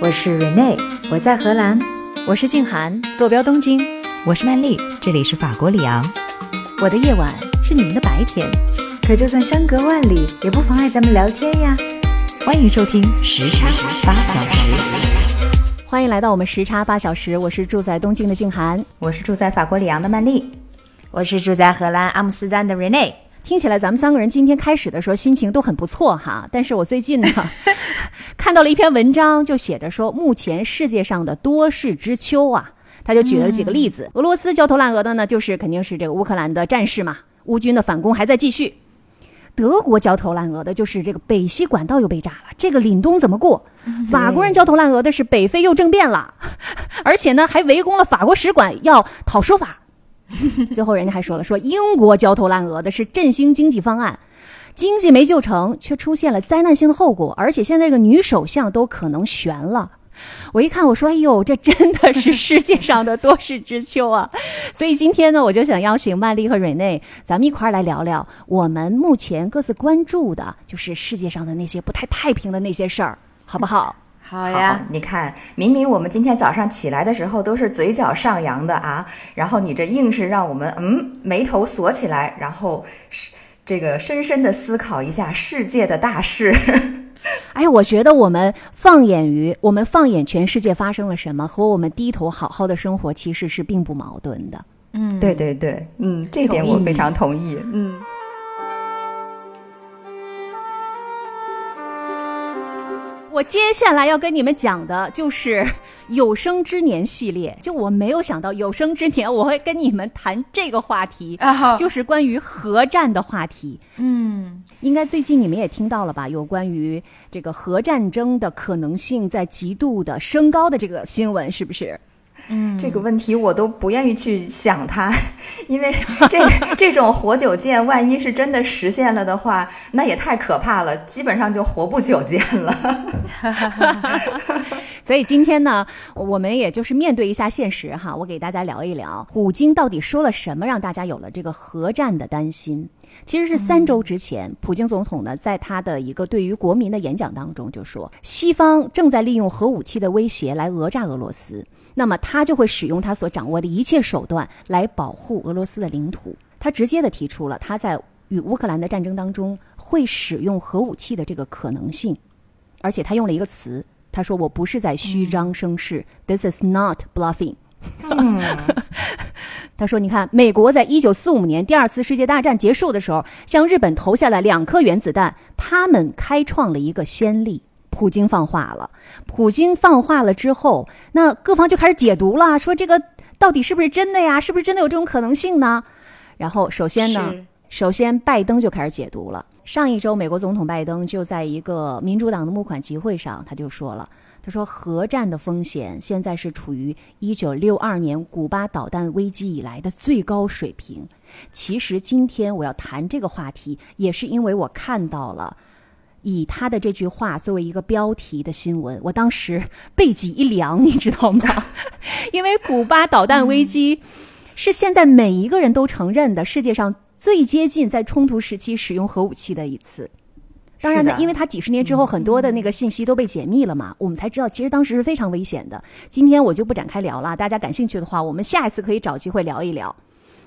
我是 Rene，我在荷兰；我是静涵，坐标东京；我是曼丽，这里是法国里昂。我的夜晚是你们的白天，可就算相隔万里，也不妨碍咱们聊天呀。欢迎收听时差八小时，欢迎来到我们时差八小时。我是住在东京的静涵，我是住在法国里昂的曼丽，我是住在荷兰阿姆斯特丹的 Rene。听起来咱们三个人今天开始的时候心情都很不错哈，但是我最近呢 看到了一篇文章，就写着说目前世界上的多事之秋啊，他就举了几个例子，俄罗斯焦头烂额的呢，就是肯定是这个乌克兰的战事嘛，乌军的反攻还在继续；德国焦头烂额的就是这个北溪管道又被炸了，这个凛冬怎么过？法国人焦头烂额的是北非又政变了，而且呢还围攻了法国使馆要讨说法。最后，人家还说了，说英国焦头烂额的是振兴经济方案，经济没救成，却出现了灾难性的后果，而且现在这个女首相都可能悬了。我一看，我说，哎呦，这真的是世界上的多事之秋啊！所以今天呢，我就想邀请曼丽和瑞内，咱们一块儿来聊聊我们目前各自关注的，就是世界上的那些不太太平的那些事儿，好不好？好呀，你看，明明我们今天早上起来的时候都是嘴角上扬的啊，然后你这硬是让我们嗯眉头锁起来，然后是这个深深的思考一下世界的大事。哎，我觉得我们放眼于我们放眼全世界发生了什么，和我们低头好好的生活其实是并不矛盾的。嗯，对对对，嗯，这点我非常同意。嗯。我接下来要跟你们讲的就是 有生之年系列。就我没有想到有生之年我会跟你们谈这个话题，就是关于核战的话题。嗯，应该最近你们也听到了吧？有关于这个核战争的可能性在极度的升高的这个新闻，是不是？嗯，这个问题我都不愿意去想它，因为这 这种活久见，万一是真的实现了的话，那也太可怕了，基本上就活不久见了。所以今天呢，我们也就是面对一下现实哈，我给大家聊一聊，普京到底说了什么，让大家有了这个核战的担心。其实是三周之前，普京总统呢，在他的一个对于国民的演讲当中就说，西方正在利用核武器的威胁来讹诈俄罗斯。那么他就会使用他所掌握的一切手段来保护俄罗斯的领土。他直接的提出了他在与乌克兰的战争当中会使用核武器的这个可能性，而且他用了一个词，他说：“我不是在虚张声势，This is not bluffing。”他说：“你看，美国在一九四五年第二次世界大战结束的时候，向日本投下了两颗原子弹，他们开创了一个先例。”普京放话了，普京放话了之后，那各方就开始解读了，说这个到底是不是真的呀？是不是真的有这种可能性呢？然后首先呢，首先拜登就开始解读了。上一周，美国总统拜登就在一个民主党的募款集会上，他就说了，他说核战的风险现在是处于一九六二年古巴导弹危机以来的最高水平。其实今天我要谈这个话题，也是因为我看到了。以他的这句话作为一个标题的新闻，我当时背脊一凉，你知道吗？因为古巴导弹危机是现在每一个人都承认的世界上最接近在冲突时期使用核武器的一次。当然呢，因为他几十年之后很多的那个信息都被解密了嘛，我们才知道其实当时是非常危险的。今天我就不展开聊了，大家感兴趣的话，我们下一次可以找机会聊一聊。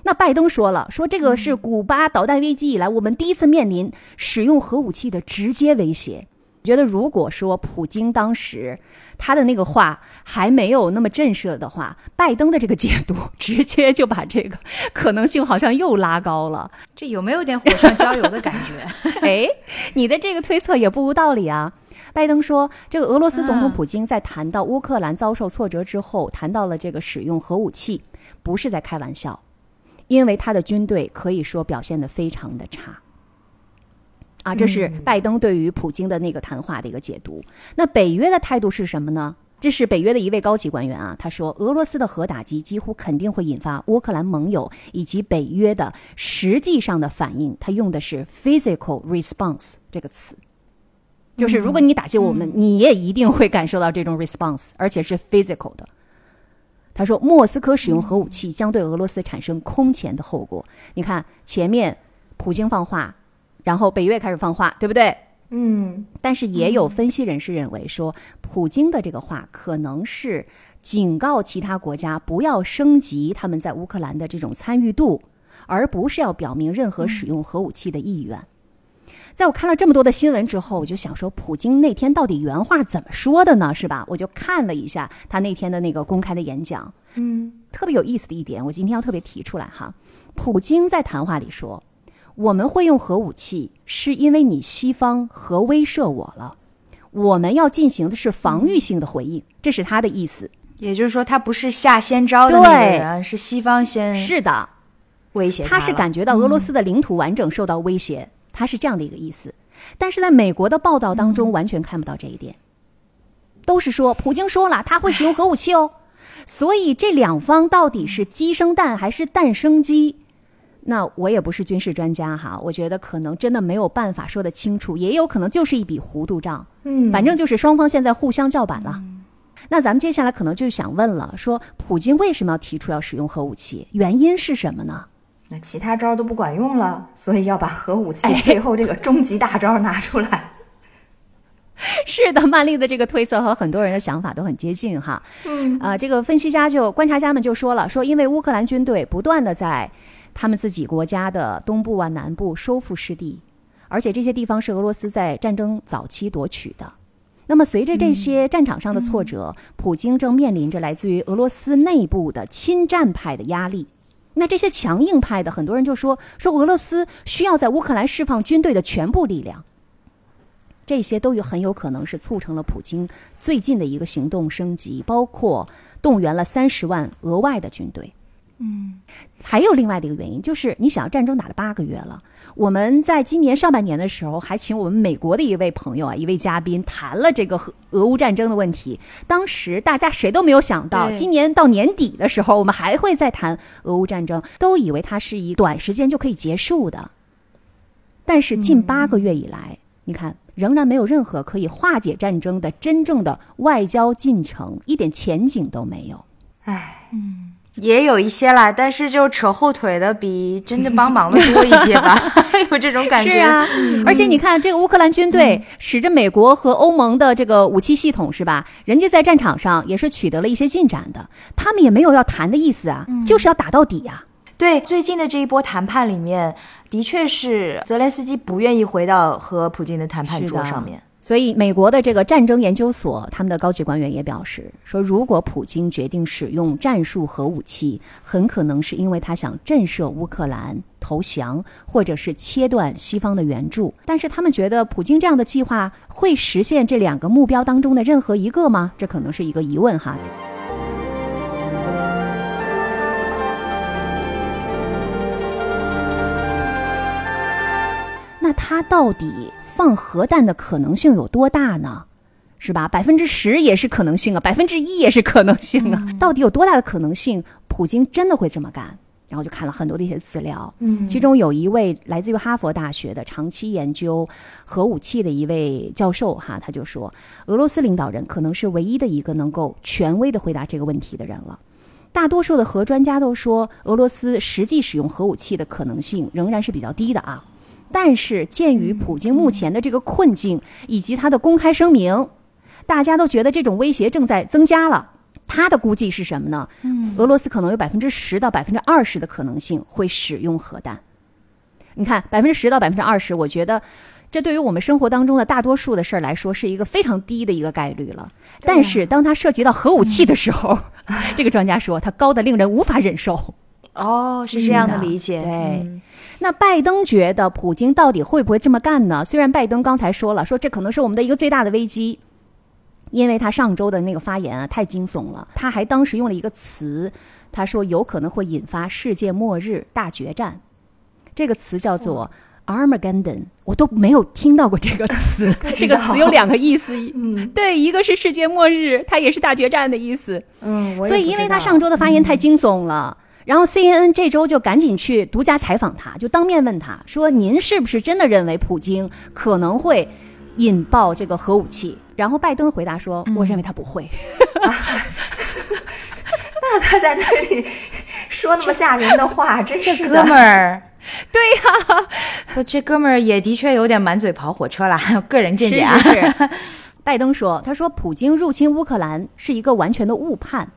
那拜登说了，说这个是古巴导弹危机以来我们第一次面临使用核武器的直接威胁。觉得如果说普京当时他的那个话还没有那么震慑的话，拜登的这个解读直接就把这个可能性好像又拉高了。这有没有点火上浇油的感觉？哎，你的这个推测也不无道理啊。拜登说，这个俄罗斯总统普京在谈到乌克兰遭受挫折之后，谈到了这个使用核武器，不是在开玩笑。因为他的军队可以说表现的非常的差，啊，这是拜登对于普京的那个谈话的一个解读。那北约的态度是什么呢？这是北约的一位高级官员啊，他说，俄罗斯的核打击几乎肯定会引发乌克兰盟友以及北约的实际上的反应。他用的是 physical response 这个词，就是如果你打击我们，你也一定会感受到这种 response，而且是 physical 的。他说：“莫斯科使用核武器将对俄罗斯产生空前的后果。你看，前面普京放话，然后北约开始放话，对不对？嗯但是也有分析人士认为说，普京的这个话可能是警告其他国家不要升级他们在乌克兰的这种参与度，而不是要表明任何使用核武器的意愿。在我看了这么多的新闻之后，我就想说，普京那天到底原话怎么说的呢？是吧？我就看了一下他那天的那个公开的演讲，嗯特别有意思的一点，我今天要特别提出来哈。普京在谈话里说：“我们会用核武器，是因为你西方核威慑我了。我们要进行的是防御性的回应，这是他的意思。也就是说，他不是下先招的那个对人，是西方先是的，威胁了他是感觉到俄罗斯的领土完整受到威胁，他是这样的一个意思。但是在美国的报道当中，完全看不到这一点，都是说普京说了他会使用核武器哦。所以这两方到底是鸡生蛋还是蛋生鸡？那我也不是军事专家哈，我觉得可能真的没有办法说得清楚，也有可能就是一笔糊涂账。嗯，反正就是双方现在互相叫板了。那咱们接下来可能就想问了，说普京为什么要提出要使用核武器？原因是什么呢？那其他招都不管用了，所以要把核武器最后这个终极大招拿出来。是的，曼丽的这个推测和很多人的想法都很接近哈。嗯，啊、这个分析家就观察家们就说了，说因为乌克兰军队不断的在他们自己国家的东部啊、南部收复失地，而且这些地方是俄罗斯在战争早期夺取的。那么，随着这些战场上的挫折，普京正面临着来自于俄罗斯内部的亲战派的压力。那这些强硬派的很多人就说，说俄罗斯需要在乌克兰释放军队的全部力量。这些都有很有可能是促成了普京最近的一个行动升级，包括动员了三十万额外的军队。嗯，还有另外的一个原因，就是你想战争打了八个月了，我们在今年上半年的时候还请我们美国的一位朋友啊，一位嘉宾谈了这个核俄乌战争的问题。当时大家谁都没有想到，今年到年底的时候，我们还会再谈俄乌战争，都以为它是一短时间就可以结束的。但是近八个月以来，你看仍然没有任何可以化解战争的真正的外交进程，一点前景都没有。唉，也有一些啦，但是就扯后腿的比真正帮忙的多一些吧，有这种感觉。是啊，而且你看，这个乌克兰军队使着美国和欧盟的这个武器系统是吧？人家在战场上也是取得了一些进展的，他们也没有要谈的意思啊，就是要打到底呀、对最近的这一波谈判里面，的确是泽连斯基不愿意回到和普京的谈判桌上面。所以，美国的这个战争研究所，他们的高级官员也表示说，如果普京决定使用战术核武器，很可能是因为他想震慑乌克兰投降，或者是切断西方的援助。但是，他们觉得普京这样的计划会实现这两个目标当中的任何一个吗？这可能是一个疑问哈。那他到底放核弹的可能性有多大呢？是吧？百分之十也是可能性啊，百分之一也是可能性啊。到底有多大的可能性，普京真的会这么干？然后就看了很多的一些资料，嗯其中有一位来自于哈佛大学的长期研究核武器的一位教授哈，他就说，俄罗斯领导人可能是唯一的一个能够权威的回答这个问题的人了。大多数的核专家都说，俄罗斯实际使用核武器的可能性仍然是比较低的啊。但是，鉴于普京目前的这个困境以及他的公开声明，大家都觉得这种威胁正在增加了。他的估计是什么呢？嗯，俄罗斯可能有百分之十到百分之二十的可能性会使用核弹。你看，百分之十到百分之二十，我觉得这对于我们生活当中的大多数的事儿来说，是一个非常低的一个概率了。但是，当它涉及到核武器的时候，这个专家说，它高的令人无法忍受。哦，是这样的理解。对嗯那拜登觉得普京到底会不会这么干呢？虽然拜登刚才说了，说这可能是我们的一个最大的危机，因为他上周的那个发言啊太惊悚了，他还当时用了一个词，他说有可能会引发世界末日大决战，这个词叫做 Armageddon，我都没有听到过这个词，这个词有两个意思，嗯。对，一个是世界末日，它也是大决战的意思。嗯，所以，因为他上周的发言太惊悚了，然后 CNN 这周就赶紧去独家采访他，就当面问他说：“您是不是真的认为普京可能会引爆这个核武器？”然后拜登回答说：“我认为他不会。那他在那里说那么吓人的话，真是哥们儿，对呀这哥们儿也的确有点满嘴跑火车啦，个人见解啊。是是是。拜登说：“他说普京入侵乌克兰是一个完全的误判，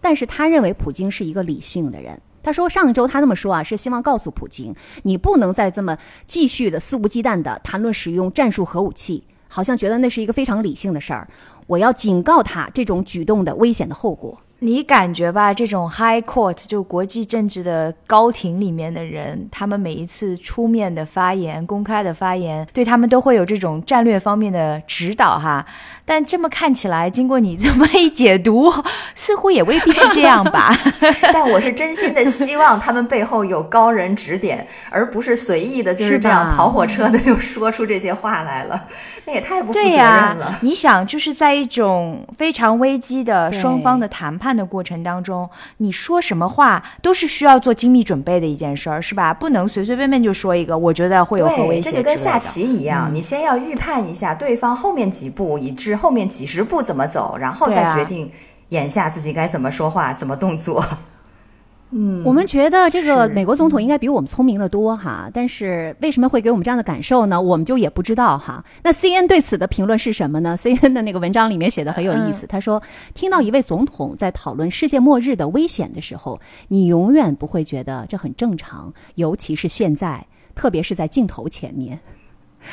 但是他认为普京是一个理性的人。他说上周他那么说啊，是希望告诉普京，你不能再这么继续的肆无忌惮的谈论使用战术核武器，好像觉得那是一个非常理性的事儿。我要警告他这种举动的危险的后果。”你感觉吧，这种 High Court 就国际政治的高庭里面的人，他们每一次出面的发言、公开的发言，对他们都会有这种战略方面的指导哈。但这么看起来，经过你这么一解读，似乎也未必是这样吧？但我是真心的希望他们背后有高人指点，而不是随意的就是这样跑火车的就说出这些话来了。那也太不负责任了。你想，就是在一种非常危机的双方的谈判的过程当中，你说什么话都是需要做精密准备的一件事儿，是吧？不能随随便便就说一个，我觉得会有核威胁。这就跟下棋一样，你先要预判一下对方后面几步，以至后面几十步怎么走，然后再决定眼下自己该怎么说话、怎么动作。嗯，我们觉得这个美国总统应该比我们聪明的多哈，但是为什么会给我们这样的感受呢？我们就也不知道哈。那 C N 对此的评论是什么呢？C N 的那个文章里面写的很有意思，他说，听到一位总统在讨论世界末日的危险的时候，你永远不会觉得这很正常，尤其是现在，特别是在镜头前面，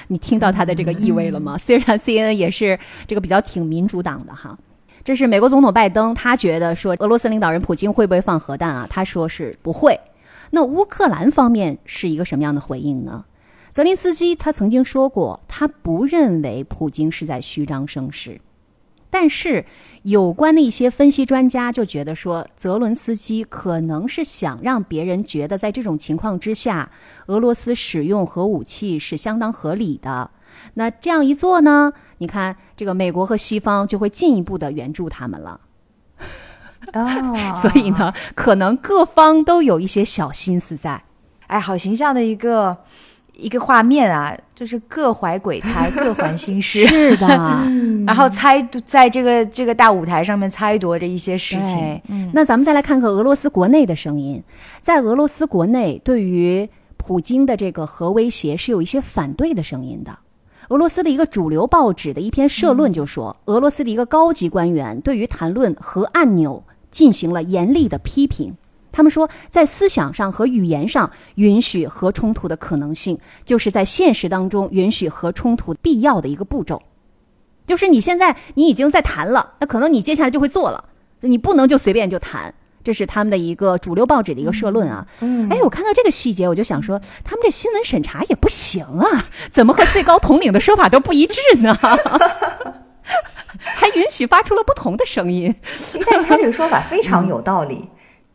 你听到他的这个意味了吗？虽然 C N 也是这个比较挺民主党的哈。这是美国总统拜登，他觉得说俄罗斯领导人普京会不会放核弹啊？他说是不会。那乌克兰方面是一个什么样的回应呢？泽林斯基他曾经说过，他不认为普京是在虚张声势。但是有关的一些分析专家就觉得说，泽伦斯基可能是想让别人觉得，在这种情况之下，俄罗斯使用核武器是相当合理的。那这样一做呢？你看，这个美国和西方就会进一步的援助他们了。哦，所以呢，可能各方都有一些小心思在。哎，好形象的一个一个画面啊，就是各怀鬼胎，各怀心事。是的，然后猜在这个这个大舞台上面猜夺着一些事情。嗯，那咱们再来看看俄罗斯国内的声音，在俄罗斯国内，对于普京的这个核威胁是有一些反对的声音的。俄罗斯的一个主流报纸的一篇社论就说，俄罗斯的一个高级官员对于谈论核按钮进行了严厉的批评。他们说，在思想上和语言上允许核冲突的可能性，就是在现实当中允许核冲突必要的一个步骤。就是你现在你已经在谈了，那可能你接下来就会做了，你不能就随便就谈。这是他们的一个主流报纸的一个社论啊。嗯，哎，我看到这个细节，我就想说，他们这新闻审查也不行啊，怎么和最高统领的说法都不一致呢？还允许发出了不同的声音。但他这个说法非常有道理。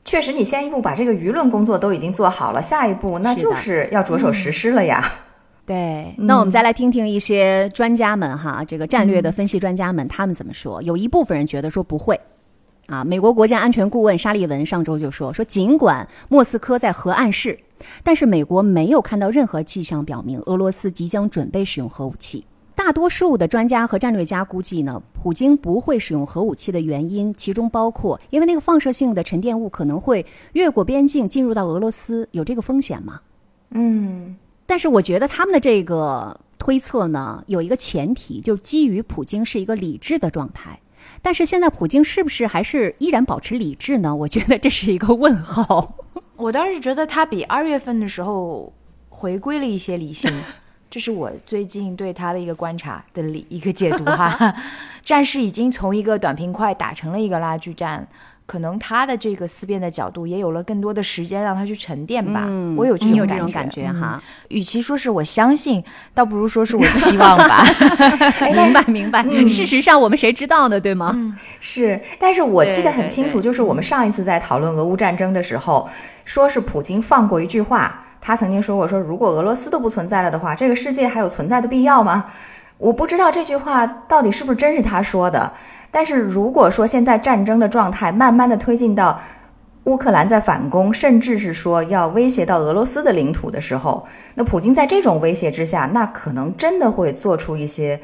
确实，你先一步把这个舆论工作都已经做好了，下一步那就是要着手实施了呀。对，那我们再来听听一些专家们哈，这个战略的分析专家们他们怎么说。有一部分人觉得说不会。啊，美国国家安全顾问沙利文上周就说说，尽管莫斯科在核暗示，但是美国没有看到任何迹象表明俄罗斯即将准备使用核武器。大多数的专家和战略家估计呢，普京不会使用核武器的原因，其中包括因为那个放射性的沉淀物可能会越过边境进入到俄罗斯，有这个风险吗？嗯，但是我觉得他们的这个推测呢，有一个前提，就是基于普京是一个理智的状态。但是现在普京是不是还是依然保持理智呢？我觉得这是一个问号。我倒是觉得他比二月份的时候回归了一些理性，这是我最近对他的一个观察的理一个解读哈。战事已经从一个短平快打成了一个拉锯战。可能他的这个思辨的角度也有了更多的时间让他去沉淀吧。我有这种感觉哈。与其说是我相信，倒不如说是我期望吧。明白明白。事实上，我们谁知道呢？对吗？是。但是我记得很清楚，就是我们上一次在讨论俄乌战争的时候，说是普京放过一句话，他曾经说过：说如果俄罗斯都不存在了的话，这个世界还有存在的必要吗？我不知道这句话到底是不是真是他说的。但是如果说现在战争的状态慢慢的推进到乌克兰在反攻，甚至是说要威胁到俄罗斯的领土的时候，那普京在这种威胁之下，那可能真的会做出一些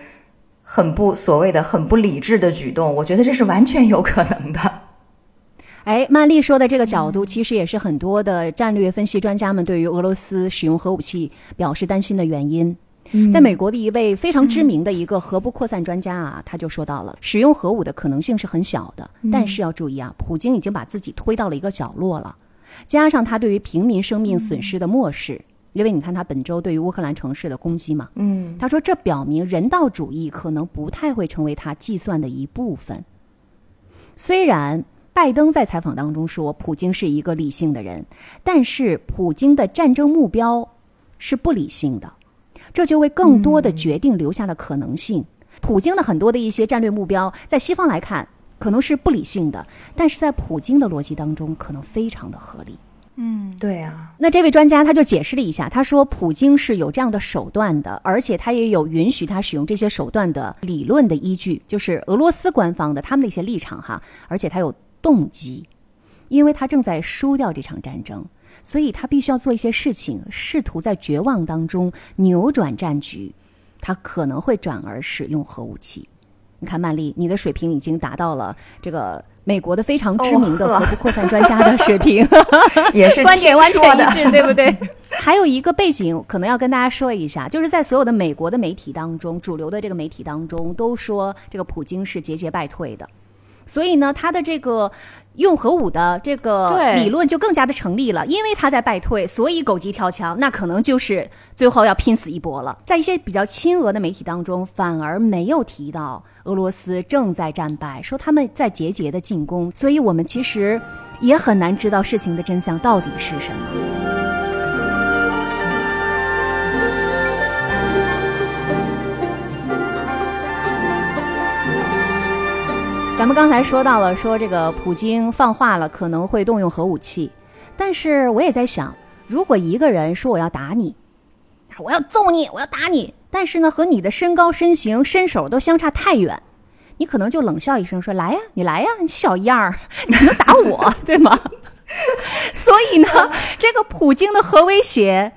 很不所谓的很不理智的举动。我觉得这是完全有可能的。哎，曼丽说的这个角度，其实也是很多的战略分析专家们对于俄罗斯使用核武器表示担心的原因。在美国的一位非常知名的一个核不扩散专家啊，他就说到了，使用核武的可能性是很小的，但是要注意啊，普京已经把自己推到了一个角落了，加上他对于平民生命损失的漠视，因为你看他本周对于乌克兰城市的攻击嘛，嗯，他说这表明人道主义可能不太会成为他计算的一部分。虽然拜登在采访当中说普京是一个理性的人，但是普京的战争目标是不理性的。这就为更多的决定留下了可能性。普京的很多的一些战略目标，在西方来看可能是不理性的，但是在普京的逻辑当中，可能非常的合理。嗯，对啊，那这位专家他就解释了一下，他说普京是有这样的手段的，而且他也有允许他使用这些手段的理论的依据，就是俄罗斯官方的他们的一些立场哈，而且他有动机，因为他正在输掉这场战争。所以他必须要做一些事情，试图在绝望当中扭转战局。他可能会转而使用核武器。你看，曼丽，你的水平已经达到了这个美国的非常知名的核不扩散专家的水平，也是 观点完全一致，对不对？还有一个背景，可能要跟大家说一下，就是在所有的美国的媒体当中，主流的这个媒体当中，都说这个普京是节节败退的。所以呢，他的这个用核武的这个理论就更加的成立了，因为他在败退，所以狗急跳墙，那可能就是最后要拼死一搏了。在一些比较亲俄的媒体当中，反而没有提到俄罗斯正在战败，说他们在节节的进攻，所以我们其实也很难知道事情的真相到底是什么。咱们刚才说到了，说这个普京放话了，可能会动用核武器。但是我也在想，如果一个人说我要打你，我要揍你，我要打你，但是呢，和你的身高、身形、身手都相差太远，你可能就冷笑一声说：“来呀，你来呀，你小样儿，你能打我，对吗？” 所以呢，这个普京的核威胁，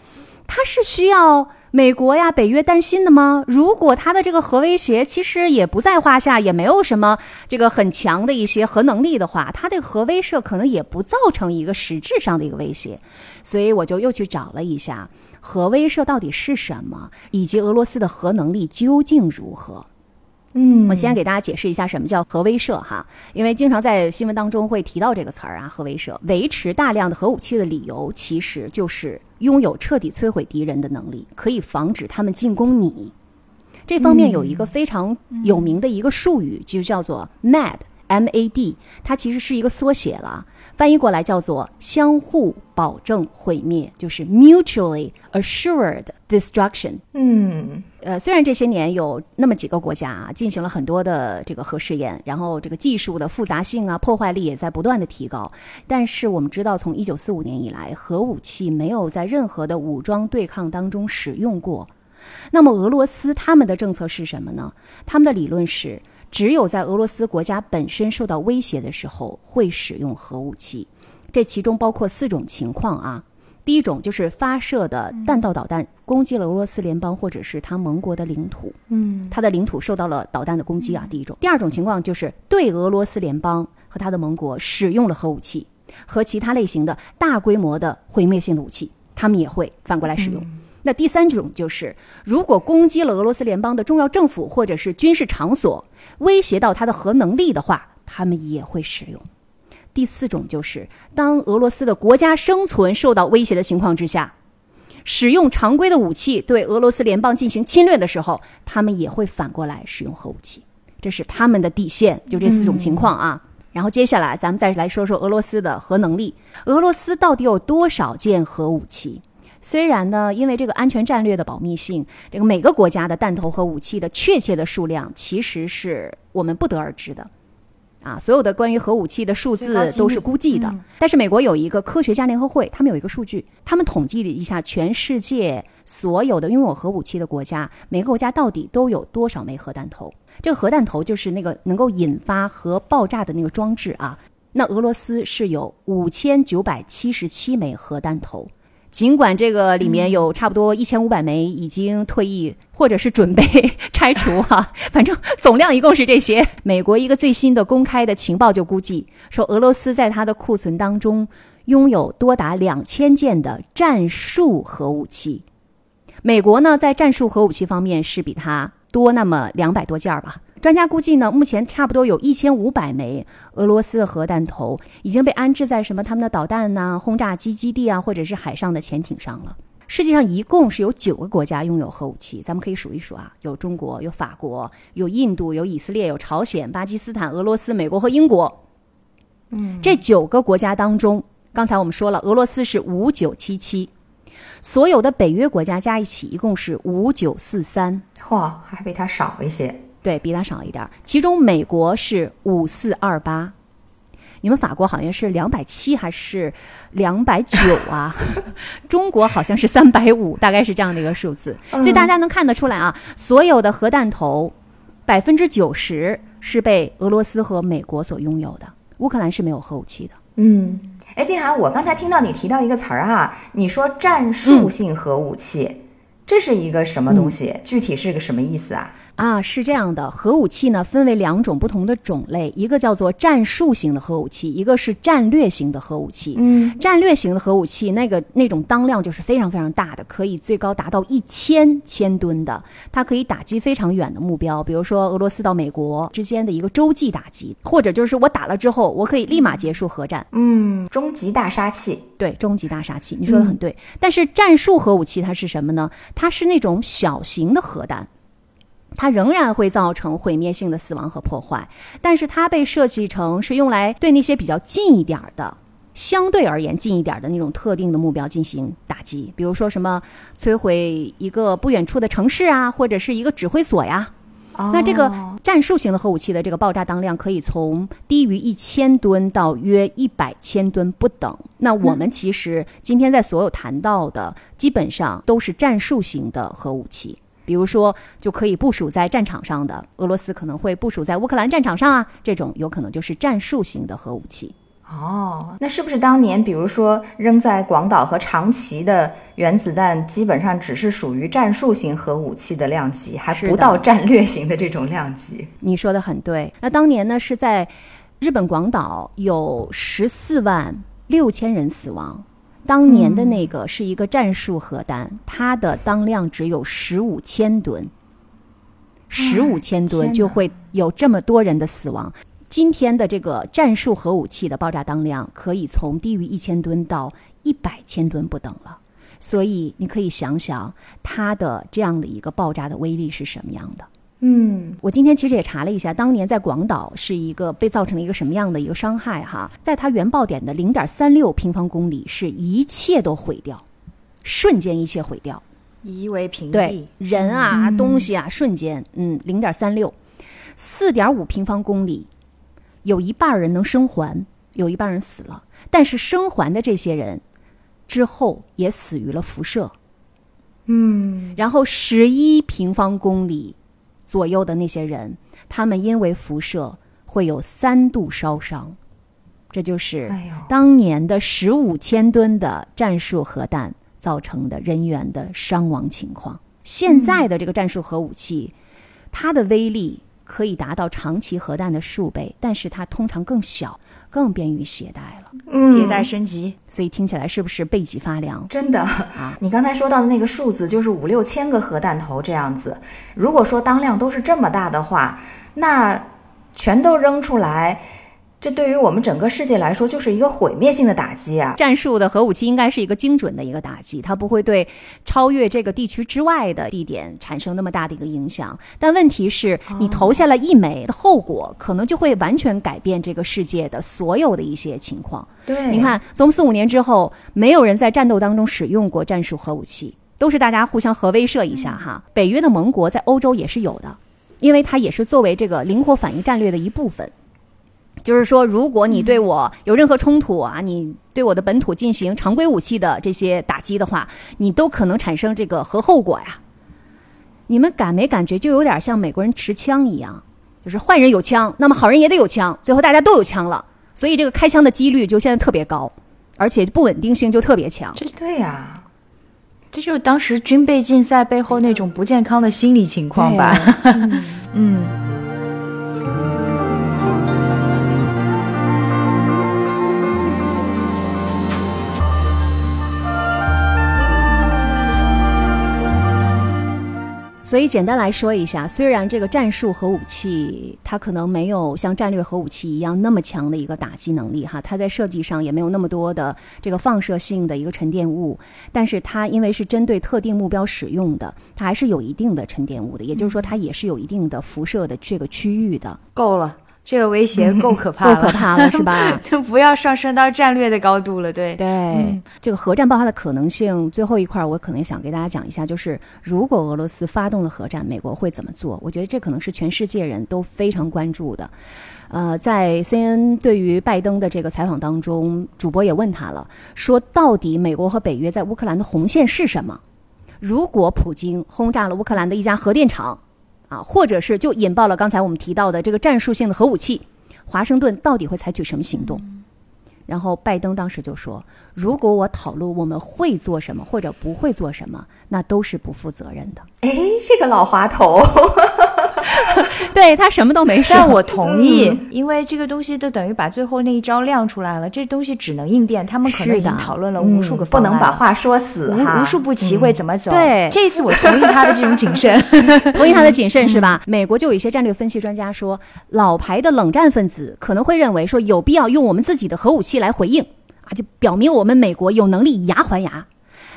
他是需要美国呀、北约担心的吗？如果他的这个核威胁其实也不在话下，也没有什么这个很强的一些核能力的话，他对核威慑可能也不造成一个实质上的一个威胁。所以我就又去找了一下核威慑到底是什么，以及俄罗斯的核能力究竟如何。嗯我先给大家解释一下什么叫核威慑哈，因为经常在新闻当中会提到这个词儿啊，核威慑。维持大量的核武器的理由，其实就是拥有彻底摧毁敌人的能力，可以防止他们进攻你。这方面有一个非常有名的一个术语，就叫做 MAD，M A D，它其实是一个缩写了，翻译过来叫做相互保证毁灭，就是 mutually assured destruction。嗯呃，虽然这些年有那么几个国家啊进行了很多的这个核试验，然后这个技术的复杂性啊、破坏力也在不断的提高，但是我们知道，从一九四五年以来，核武器没有在任何的武装对抗当中使用过。那么俄罗斯他们的政策是什么呢？他们的理论是，只有在俄罗斯国家本身受到威胁的时候会使用核武器，这其中包括四种情况啊。第一种就是发射的弹道导弹攻击了俄罗斯联邦或者是他盟国的领土，嗯他的领土受到了导弹的攻击啊。第一种，第二种情况就是对俄罗斯联邦和他的盟国使用了核武器和其他类型的大规模的毁灭性的武器，他们也会反过来使用。那第三种就是，如果攻击了俄罗斯联邦的重要政府或者是军事场所，威胁到它的核能力的话，他们也会使用。第四种就是，当俄罗斯的国家生存受到威胁的情况之下，使用常规的武器对俄罗斯联邦进行侵略的时候，他们也会反过来使用核武器。这是他们的底线，就这四种情况啊。然后接下来咱们再来说说俄罗斯的核能力。俄罗斯到底有多少件核武器？虽然呢，因为这个安全战略的保密性，这个每个国家的弹头和武器的确切的数量其实是我们不得而知的。啊，所有的关于核武器的数字都是估计的。但是美国有一个科学家联合会，他们有一个数据，他们统计了一下全世界所有的拥有核武器的国家，每个国家到底都有多少枚核弹头？这个核弹头就是那个能够引发核爆炸的那个装置啊。那俄罗斯是有五千九百七十七枚核弹头，尽管这个里面有差不多一千五百枚已经退役或者是准备 拆除哈、反正总量一共是这些。美国一个最新的公开的情报就估计说，俄罗斯在它的库存当中拥有多达两千件的战术核武器。美国呢，在战术核武器方面是比它多那么两百多件儿吧。专家估计呢，目前差不多有一千五百枚俄罗斯的核弹头已经被安置在什么他们的导弹呐、轰炸机基地啊，或者是海上的潜艇上了。世界上一共是有九个国家拥有核武器，咱们可以数一数啊，有中国、有法国、有印度、有以色列、有朝鲜、巴基斯坦、俄罗斯、美国和英国。嗯，这九个国家当中，刚才我们说了，俄罗斯是五九七七，所有的北约国家加一起一共是五九四三。嚯，还比它少一些。对比它少一点儿，其中美国是五四二八，你们法国好像是两百七还是两百九啊？中国好像是三百五，大概是这样的一个数字。所以大家能看得出来啊，所有的核弹头百分之九十是被俄罗斯和美国所拥有的，乌克兰是没有核武器的。嗯，哎，静涵，我刚才听到你提到一个词儿哈，你说战术性核武器，这是一个什么东西？具体是个什么意思啊？啊，是这样的，核武器呢分为两种不同的种类，一个叫做战术型的核武器，一个是战略型的核武器。嗯，战略型的核武器，那个那种当量就是非常非常大的，可以最高达到一千千吨的，它可以打击非常远的目标，比如说俄罗斯到美国之间的一个洲际打击，或者就是我打了之后，我可以立马结束核战。嗯，终极大杀器。对，终极大杀器，你说的很对。但是战术核武器它是什么呢？它是那种小型的核弹。它仍然会造成毁灭性的死亡和破坏，但是它被设计成是用来对那些比较近一点儿的、相对而言近一点儿的那种特定的目标进行打击，比如说什么摧毁一个不远处的城市啊，或者是一个指挥所呀。那这个战术型的核武器的这个爆炸当量可以从低于一千吨到约一百千吨不等。那我们其实今天在所有谈到的，基本上都是战术型的核武器。比如说，就可以部署在战场上的，俄罗斯可能会部署在乌克兰战场上啊，这种有可能就是战术型的核武器。哦，那是不是当年，比如说扔在广岛和长崎的原子弹，基本上只是属于战术型核武器的量级，还不到战略型的这种量级？你说的很对。那当年呢，是在日本广岛有十四万六千人死亡。当年的那个是一个战术核弹，它的当量只有十五千吨，十五千吨就会有这么多人的死亡。今天的这个战术核武器的爆炸当量可以从低于一千吨到一百千吨不等了，所以你可以想想它的这样的一个爆炸的威力是什么样的。嗯，我今天其实也查了一下，当年在广岛是一个被造成了一个什么样的一个伤害哈，在它原爆点的零点三六平方公里，是一切都毁掉，瞬间一切毁掉。夷为平对地，人啊、东西啊，瞬间，嗯，零点三六，四点五平方公里，有一半人能生还，有一半人死了，但是生还的这些人之后也死于了辐射。嗯，然后十一平方公里左右的那些人，他们因为辐射会有三度烧伤，这就是当年的十五千吨的战术核弹造成的人员的伤亡情况。现在的这个战术核武器，它的威力可以达到长崎核弹的数倍，但是它通常更小，更便于携带了。嗯迭代升级。所以听起来是不是背脊发凉？真的啊，你刚才说到的那个数字就是五六千个核弹头这样子。如果说当量都是这么大的话，那全都扔出来，这对于我们整个世界来说就是一个毁灭性的打击啊！战术的核武器应该是一个精准的一个打击，它不会对超越这个地区之外的地点产生那么大的一个影响。但问题是你投下了一枚的后果，可能就会完全改变这个世界的所有的一些情况。对，你，看，从四五年之后，没有人在战斗当中使用过战术核武器，都是大家互相核威慑一下哈。北约的盟国在欧洲也是有的，因为它也是作为这个灵活反应战略的一部分。就是说，如果你对我有任何冲突啊，你对我的本土进行常规武器的这些打击的话，你都可能产生这个核后果呀。你们感没感觉就有点像美国人持枪一样，就是坏人有枪，那么好人也得有枪，最后大家都有枪了，所以这个开枪的几率就现在特别高，而且不稳定性就特别强。这对呀、这就是当时军备竞赛背后那种不健康的心理情况吧。嗯。所以简单来说一下，虽然这个战术核武器它可能没有像战略核武器一样那么强的一个打击能力哈，它在设计上也没有那么多的这个放射性的一个沉淀物，但是它因为是针对特定目标使用的，它还是有一定的沉淀物的，也就是说它也是有一定的辐射的这个区域的。够了。这个威胁够可怕，够可怕了，是吧？就不要上升到战略的高度了，对对。这个核战爆发的可能性，最后一块我可能想给大家讲一下，就是如果俄罗斯发动了核战，美国会怎么做？我觉得这可能是全世界人都非常关注的。呃，在 CNN 对于拜登的这个采访当中，主播也问他了，说到底美国和北约在乌克兰的红线是什么？如果普京轰炸了乌克兰的一家核电厂？啊，或者是就引爆了刚才我们提到的这个战术性的核武器，华盛顿到底会采取什么行动？然后拜登当时就说：“如果我讨论我们会做什么或者不会做什么，那都是不负责任的。”哎，这个老滑头。对他什么都没说，但我同意，因为这个东西都等于把最后那一招亮出来了。这东西只能应变，他们可能已经讨论了无数个不能把话说死无无数步棋会怎么走？对，这次我同意他的这种谨慎，同意他的谨慎是吧？美国就有一些战略分析专家说，老牌的冷战分子可能会认为说有必要用我们自己的核武器来回应啊，就表明我们美国有能力以牙还牙。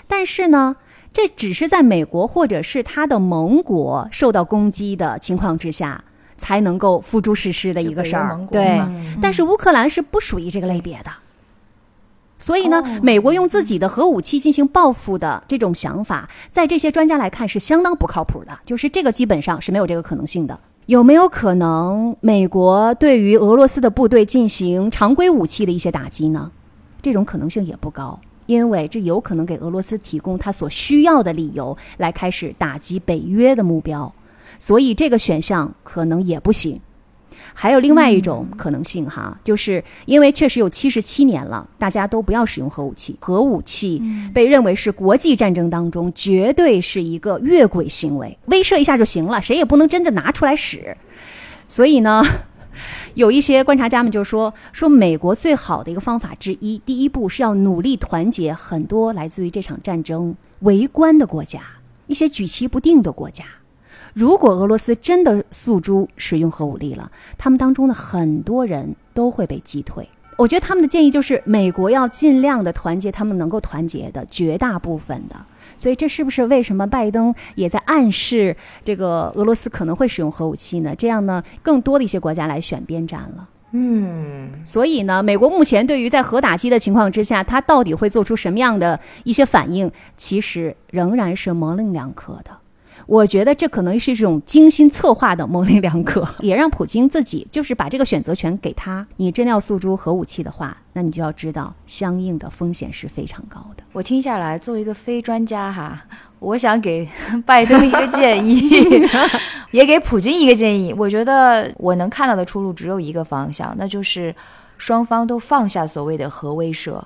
但是呢？这只是在美国或者是他的盟国受到攻击的情况之下才能够付诸实施的一个事儿，对。但是乌克兰是不属于这个类别的，所以呢，美国用自己的核武器进行报复的这种想法，在这些专家来看是相当不靠谱的，就是这个基本上是没有这个可能性的。有没有可能美国对于俄罗斯的部队进行常规武器的一些打击呢？这种可能性也不高。因为这有可能给俄罗斯提供他所需要的理由来开始打击北约的目标，所以这个选项可能也不行。还有另外一种可能性哈，就是因为确实有七十七年了，大家都不要使用核武器，核武器被认为是国际战争当中绝对是一个越轨行为，威慑一下就行了，谁也不能真的拿出来使。所以呢。有一些观察家们就说说美国最好的一个方法之一，第一步是要努力团结很多来自于这场战争围观的国家，一些举棋不定的国家。如果俄罗斯真的诉诸使用核武力了，他们当中的很多人都会被击退。我觉得他们的建议就是，美国要尽量的团结他们能够团结的绝大部分的。所以，这是不是为什么拜登也在暗示这个俄罗斯可能会使用核武器呢？这样呢，更多的一些国家来选边站了。嗯，所以呢，美国目前对于在核打击的情况之下，它到底会做出什么样的一些反应，其实仍然是模棱两可的。我觉得这可能是一种精心策划的模棱两可，也让普京自己就是把这个选择权给他。你真的要诉诸核武器的话，那你就要知道相应的风险是非常高的。我听下来，作为一个非专家哈，我想给拜登一个建议，也给普京一个建议。我觉得我能看到的出路只有一个方向，那就是双方都放下所谓的核威慑。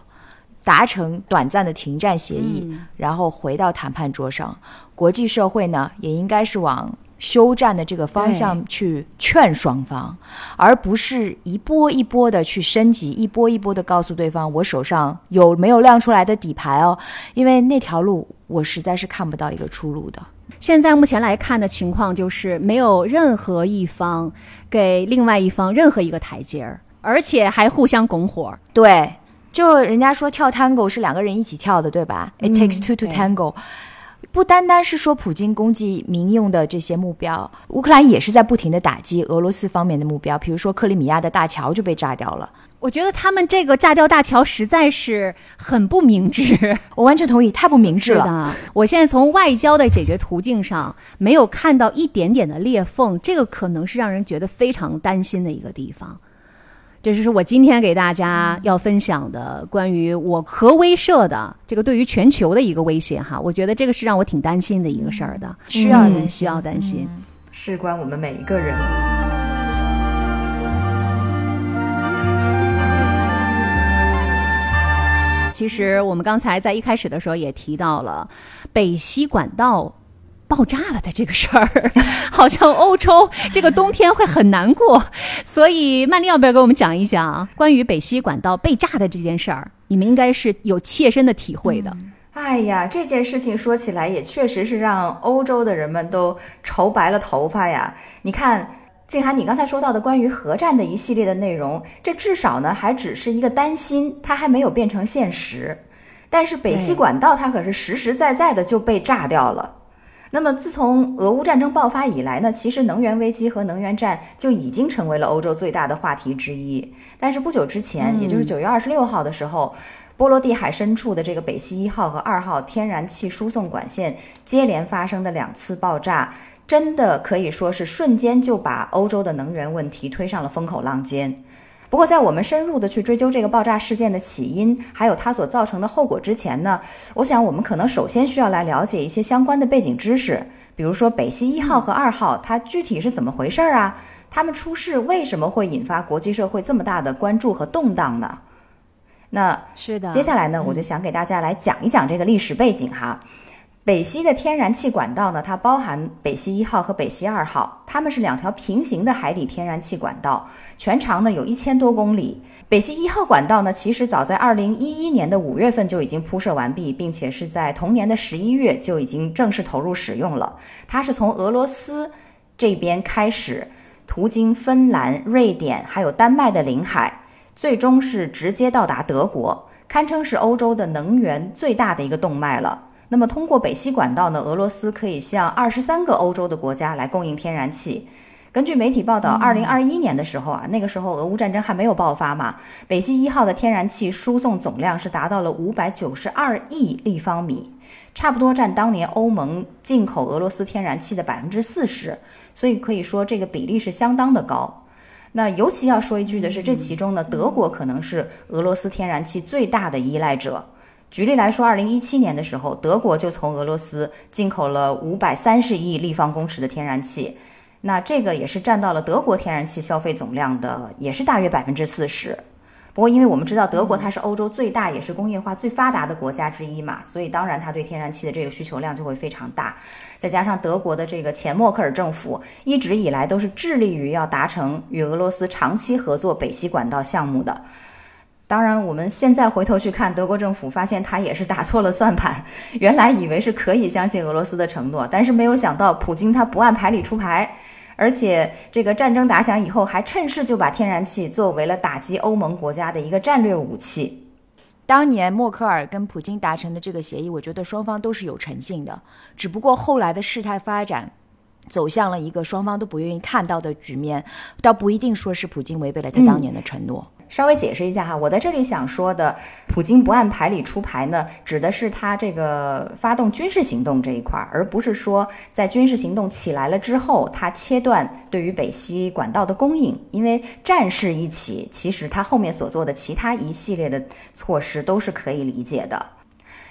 达成短暂的停战协议，然后回到谈判桌上。国际社会呢，也应该是往休战的这个方向去劝双方，而不是一波一波的去升级，一波一波的告诉对方我手上有没有亮出来的底牌哦。因为那条路我实在是看不到一个出路的。现在目前来看的情况就是，没有任何一方给另外一方任何一个台阶儿，而且还互相拱火。对。就人家说跳 tango 是两个人一起跳的，对吧？It takes two to tango，不单单是说普京攻击民用的这些目标，乌克兰也是在不停的打击俄罗斯方面的目标，比如说克里米亚的大桥就被炸掉了。我觉得他们这个炸掉大桥实在是很不明智，我完全同意，太不明智了。我现在从外交的解决途径上没有看到一点点的裂缝，这个可能是让人觉得非常担心的一个地方。这就是我今天给大家要分享的关于我核威慑的这个对于全球的一个威胁哈，我觉得这个是让我挺担心的一个事儿的，需要人需要担心，事关我们每一个人。其其实我们刚才在一开始的时候也提到了北溪管道。爆炸了的这个事儿，好像欧洲这个冬天会很难过，所以曼丽要不要给我们讲一讲关于北溪管道被炸的这件事儿？你们应该是有切身的体会的。哎呀，这件事情说起来也确实是让欧洲的人们都愁白了头发呀。你看，静涵，你刚才说到的关于核战的一系列的内容，这至少呢还只是一个担心，它还没有变成现实。但是北溪管道它可是实实在在的就被炸掉了。那么，自从俄乌战争爆发以来呢，其实能源危机和能源战就已经成为了欧洲最大的话题之一。但是不久之前，也就是九月二十六号的时候，波罗的海深处的这个北溪一号和二号天然气输送管线接连发生的两次爆炸，真的可以说是瞬间就把欧洲的能源问题推上了风口浪尖。不过，在我们深入的去追究这个爆炸事件的起因，还有它所造成的后果之前呢，我想我们可能首先需要来了解一些相关的背景知识，比如说北溪一号和二号它具体是怎么回事儿啊？他们出事为什么会引发国际社会这么大的关注和动荡呢？那是的，接下来呢，我就想给大家来讲一讲这个历史背景哈。北溪的天然气管道呢，它包含北溪一号和北溪二号，它们是两条平行的海底天然气管道，全长呢有一千多公里。北溪一号管道呢，其实早在二零一一年的五月份就已经铺设完毕，并且是在同年的十一月就已经正式投入使用了。它是从俄罗斯这边开始，途经芬兰、瑞典还有丹麦的领海，最终是直接到达德国，堪称是欧洲的能源最大的一个动脉了。那么，通过北溪管道呢，俄罗斯可以向二十三个欧洲的国家来供应天然气。根据媒体报道，二零二一年的时候啊，那个时候俄乌战争还没有爆发嘛，北溪一号的天然气输送总量是达到了五百九十二亿立方米，差不多占当年欧盟进口俄罗斯天然气的百分之四十，所以可以说这个比例是相当的高。那尤其要说一句的是，这其中呢，德国可能是俄罗斯天然气最大的依赖者。举例来说，二零一七年的时候，德国就从俄罗斯进口了五百三十亿立方公尺的天然气，那这个也是占到了德国天然气消费总量的，也是大约百分之四十。不过，因为我们知道德国它是欧洲最大也是工业化最发达的国家之一嘛，所以当然它对天然气的这个需求量就会非常大。再加上德国的这个前默克尔政府一直以来都是致力于要达成与俄罗斯长期合作北溪管道项目的。当然，我们现在回头去看德国政府，发现他也是打错了算盘。原来以为是可以相信俄罗斯的承诺，但是没有想到普京他不按牌理出牌，而且这个战争打响以后，还趁势就把天然气作为了打击欧盟国家的一个战略武器。当年默克尔跟普京达成的这个协议，我觉得双方都是有诚信的，只不过后来的事态发展，走向了一个双方都不愿意看到的局面，倒不一定说是普京违背了他当年的承诺。稍微解释一下哈，我在这里想说的，普京不按牌理出牌呢，指的是他这个发动军事行动这一块儿，而不是说在军事行动起来了之后，他切断对于北溪管道的供应。因为战事一起，其实他后面所做的其他一系列的措施都是可以理解的。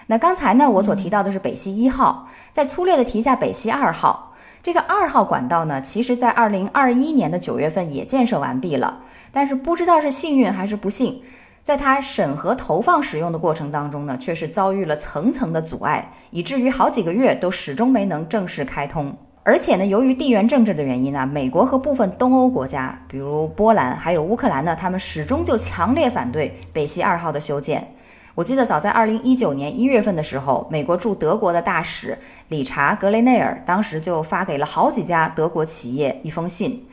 那刚才呢，我所提到的是北溪一号，再粗略的提一下北溪二号。这个二号管道呢，其实在二零二一年的九月份也建设完毕了。但是不知道是幸运还是不幸，在它审核投放使用的过程当中呢，却是遭遇了层层的阻碍，以至于好几个月都始终没能正式开通。而且呢，由于地缘政治的原因呢，美国和部分东欧国家，比如波兰还有乌克兰呢，他们始终就强烈反对北溪二号的修建。我记得早在二零一九年一月份的时候，美国驻德国的大使理查格雷内尔当时就发给了好几家德国企业一封信。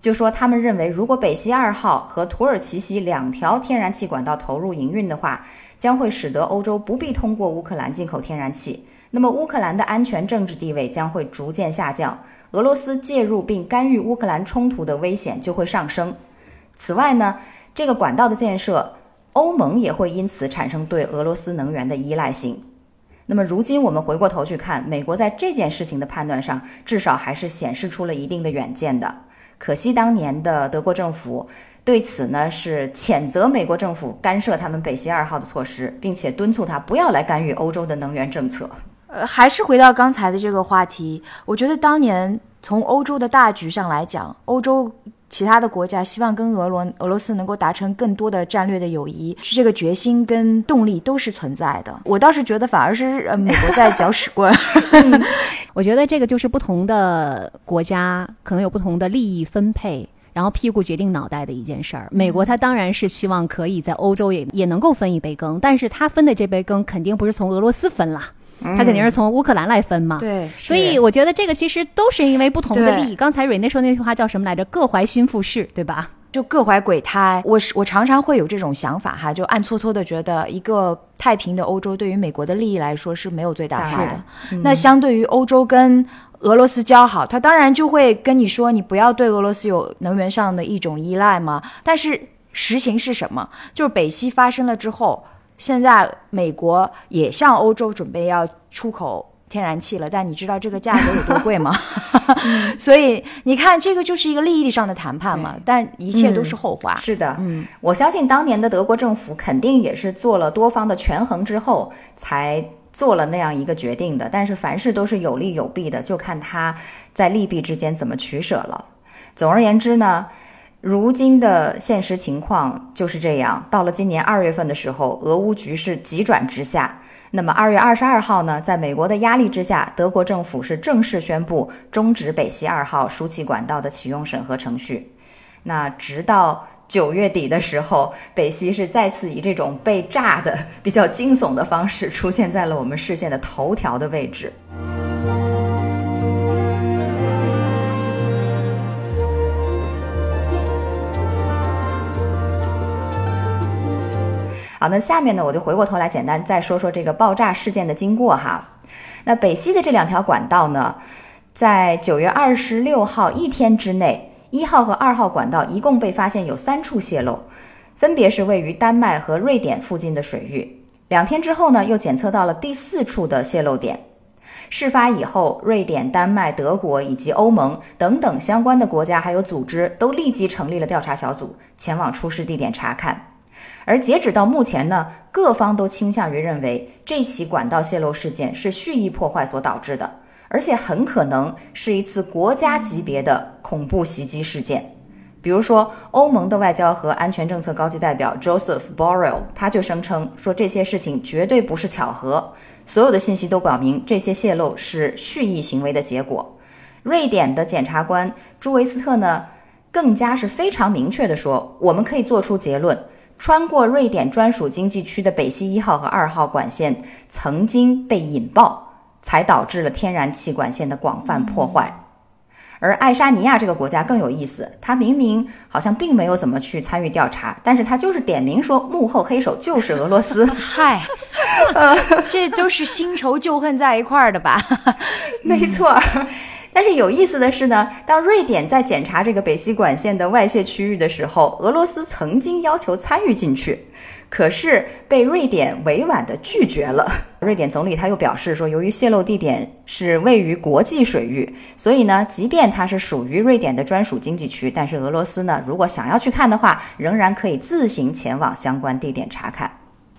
就说他们认为，如果北溪二号和土耳其溪两条天然气管道投入营运的话，将会使得欧洲不必通过乌克兰进口天然气。那么，乌克兰的安全政治地位将会逐渐下降，俄罗斯介入并干预乌克兰冲突的危险就会上升。此外呢，这个管道的建设，欧盟也会因此产生对俄罗斯能源的依赖性。那么，如今我们回过头去看，美国在这件事情的判断上，至少还是显示出了一定的远见的。可惜当年的德国政府对此呢是谴责美国政府干涉他们北溪二号的措施，并且敦促他不要来干预欧洲的能源政策。呃，还是回到刚才的这个话题，我觉得当年从欧洲的大局上来讲，欧洲其他的国家希望跟俄罗俄罗斯能够达成更多的战略的友谊，是这个决心跟动力都是存在的。我倒是觉得反而是呃美国在搅屎棍。我觉得这个就是不同的国家可能有不同的利益分配。然后屁股决定脑袋的一件事儿，美国它当然是希望可以在欧洲也也能够分一杯羹，但是它分的这杯羹肯定不是从俄罗斯分啦，它肯定是从乌克兰来分嘛。对，所以我觉得这个其实都是因为不同的利益。刚才瑞内说那句话叫什么来着？各怀心腹事，对吧？就各怀鬼胎。我是我常常会有这种想法哈，就暗搓搓的觉得一个太平的欧洲对于美国的利益来说是没有最大化的。那相对于欧洲跟俄罗斯交好，他当然就会跟你说，你不要对俄罗斯有能源上的一种依赖嘛。但是实情是什么？就是北溪发生了之后，现在美国也向欧洲准备要出口天然气了，但你知道这个价格有多贵吗？所以你看，这个就是一个利益上的谈判嘛。但一切都是后话。是的，嗯，我相信当年的德国政府肯定也是做了多方的权衡之后才。做了那样一个决定的，但是凡事都是有利有弊的，就看他在利弊之间怎么取舍了。总而言之呢，如今的现实情况就是这样。到了今年二月份的时候，俄乌局势急转直下。那么二月二十二号呢，在美国的压力之下，德国政府是正式宣布终止北溪二号输气管道的启用审核程序。那直到。九月底的时候，北溪是再次以这种被炸的比较惊悚的方式出现在了我们视线的头条的位置。好，那下面呢，我就回过头来简单再说说这个爆炸事件的经过哈。那北溪的这两条管道呢，在九月二十六号一天之内。一号和二号管道一共被发现有三处泄漏，分别是位于丹麦和瑞典附近的水域。两天之后呢，又检测到了第四处的泄漏点。事发以后，瑞典、丹麦、德国以及欧盟等等相关的国家还有组织都立即成立了调查小组，前往出事地点查看。而截止到目前呢，各方都倾向于认为这起管道泄漏事件是蓄意破坏所导致的。而且很可能是一次国家级别的恐怖袭击事件，比如说欧盟的外交和安全政策高级代表 Joseph Borrell，他就声称说这些事情绝对不是巧合，所有的信息都表明这些泄漏是蓄意行为的结果。瑞典的检察官朱维斯特呢，更加是非常明确的说，我们可以做出结论，穿过瑞典专属经济区的北溪一号和二号管线曾经被引爆。才导致了天然气管线的广泛破坏，而爱沙尼亚这个国家更有意思，他明明好像并没有怎么去参与调查，但是他就是点名说幕后黑手就是俄罗斯。嗨，呃这都是新仇旧恨在一块儿的吧？没错。但是有意思的是呢，当瑞典在检查这个北溪管线的外泄区域的时候，俄罗斯曾经要求参与进去。可是被瑞典委婉的拒绝了。瑞典总理他又表示说，由于泄漏地点是位于国际水域，所以呢，即便它是属于瑞典的专属经济区，但是俄罗斯呢，如果想要去看的话，仍然可以自行前往相关地点查看。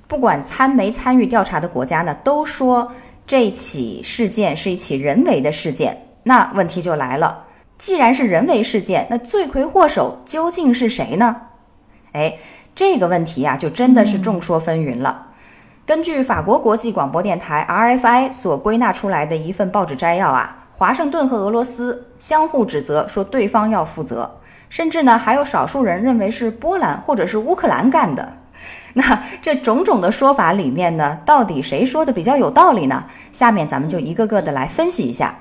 不管参没参与调查的国家呢，都说这起事件是一起人为的事件。那问题就来了，既然是人为事件，那罪魁祸首究竟是谁呢？哎。这个问题呀，就真的是众说纷纭了。根据法国国际广播电台 RFI 所归纳出来的一份报纸摘要啊，华盛顿和俄罗斯相互指责说对方要负责，甚至呢还有少数人认为是波兰或者是乌克兰干的。那这种种的说法里面呢，到底谁说的比较有道理呢？下面咱们就一个个的来分析一下。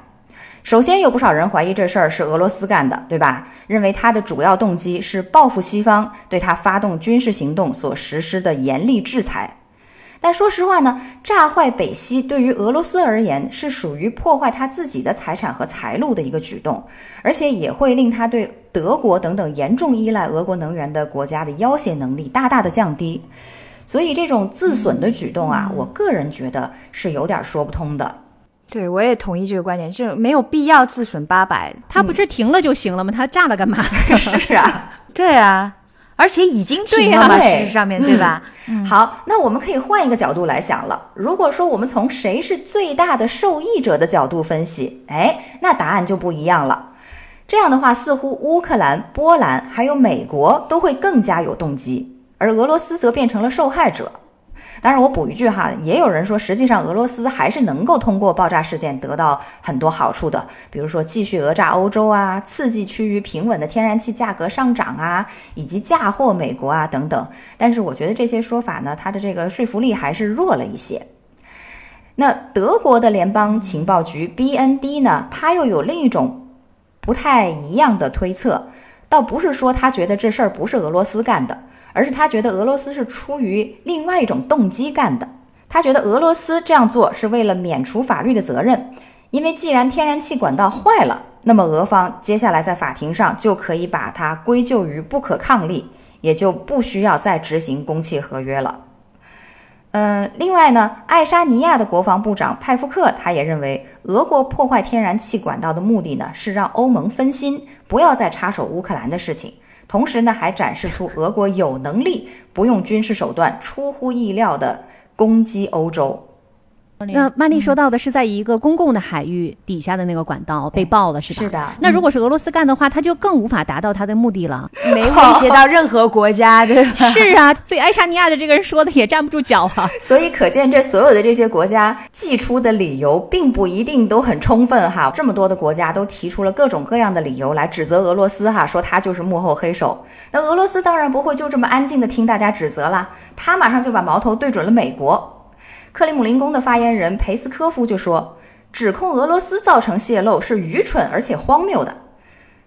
首先，有不少人怀疑这事儿是俄罗斯干的，对吧？认为他的主要动机是报复西方对他发动军事行动所实施的严厉制裁。但说实话呢，炸坏北溪对于俄罗斯而言是属于破坏他自己的财产和财路的一个举动，而且也会令他对德国等等严重依赖俄国能源的国家的要挟能力大大的降低。所以，这种自损的举动啊，我个人觉得是有点说不通的。对，我也同意这个观点，就没有必要自损八百。他不是停了就行了吗？他炸了干嘛？是啊，对啊，而且已经停了嘛，事实上面对吧？好，那我们可以换一个角度来想了。如果说我们从谁是最大的受益者的角度分析，哎，那答案就不一样了。这样的话，似乎乌克兰、波兰还有美国都会更加有动机，而俄罗斯则变成了受害者。当然，我补一句哈，也有人说，实际上俄罗斯还是能够通过爆炸事件得到很多好处的，比如说继续讹诈欧洲啊，刺激趋于平稳的天然气价格上涨啊，以及嫁祸美国啊等等。但是，我觉得这些说法呢，它的这个说服力还是弱了一些。那德国的联邦情报局 BND 呢，它又有另一种不太一样的推测，倒不是说他觉得这事儿不是俄罗斯干的。而是他觉得俄罗斯是出于另外一种动机干的。他觉得俄罗斯这样做是为了免除法律的责任，因为既然天然气管道坏了，那么俄方接下来在法庭上就可以把它归咎于不可抗力，也就不需要再执行供气合约了。嗯，另外呢，爱沙尼亚的国防部长派夫克他也认为，俄国破坏天然气管道的目的呢是让欧盟分心，不要再插手乌克兰的事情。同时呢，还展示出俄国有能力不用军事手段、出乎意料的攻击欧洲。那曼丽说到的是在一个公共的海域底下的那个管道被爆了，是吧？是的。那如果是俄罗斯干的话，他就更无法达到他的目的了，没威胁到任何国家，对吧？是啊，所以爱沙尼亚的这个人说的也站不住脚啊。所以可见，这所有的这些国家寄出的理由并不一定都很充分哈。这么多的国家都提出了各种各样的理由来指责俄罗斯哈，说他就是幕后黑手。那俄罗斯当然不会就这么安静的听大家指责啦，他马上就把矛头对准了美国。克里姆林宫的发言人佩斯科夫就说：“指控俄罗斯造成泄漏是愚蠢而且荒谬的。”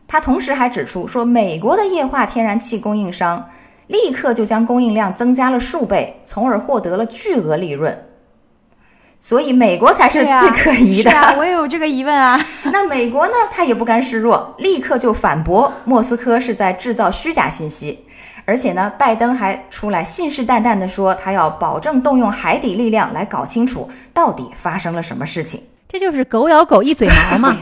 他同时还指出说，美国的液化天然气供应商立刻就将供应量增加了数倍，从而获得了巨额利润。所以美国才是最可疑的。啊，我也有这个疑问啊。那美国呢？他也不甘示弱，立刻就反驳莫斯科是在制造虚假信息。而且呢，拜登还出来信誓旦旦地说，他要保证动用海底力量来搞清楚到底发生了什么事情。这就是狗咬狗一嘴毛嘛。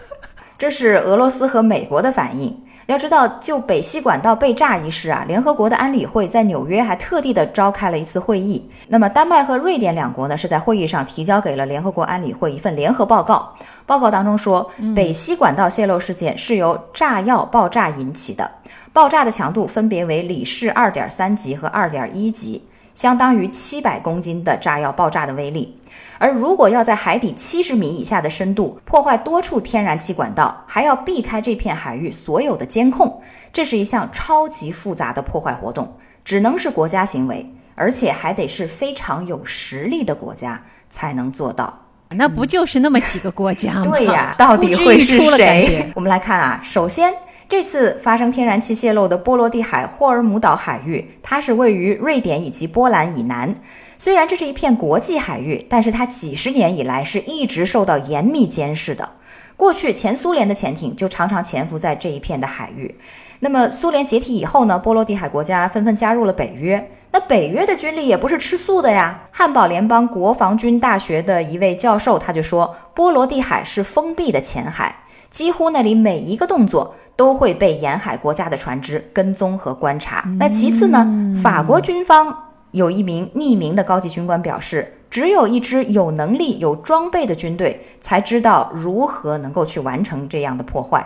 这是俄罗斯和美国的反应。要知道，就北溪管道被炸一事啊，联合国的安理会在纽约还特地的召开了一次会议。那么，丹麦和瑞典两国呢，是在会议上提交给了联合国安理会一份联合报告。报告当中说，北溪管道泄漏事件是由炸药爆炸引起的。爆炸的强度分别为里氏二点三级和二点一级，相当于七百公斤的炸药爆炸的威力。而如果要在海底七十米以下的深度破坏多处天然气管道，还要避开这片海域所有的监控，这是一项超级复杂的破坏活动，只能是国家行为，而且还得是非常有实力的国家才能做到。那不就是那么几个国家吗？对呀，到底会是谁？我们来看啊，首先。这次发生天然气泄漏的波罗的海霍尔姆岛海域，它是位于瑞典以及波兰以南。虽然这是一片国际海域，但是它几十年以来是一直受到严密监视的。过去前苏联的潜艇就常常潜伏在这一片的海域。那么苏联解体以后呢？波罗的海国家纷纷加入了北约。那北约的军力也不是吃素的呀。汉堡联邦国防军大学的一位教授他就说，波罗的海是封闭的浅海，几乎那里每一个动作。都会被沿海国家的船只跟踪和观察。那其次呢？法国军方有一名匿名的高级军官表示，只有一支有能力、有装备的军队才知道如何能够去完成这样的破坏。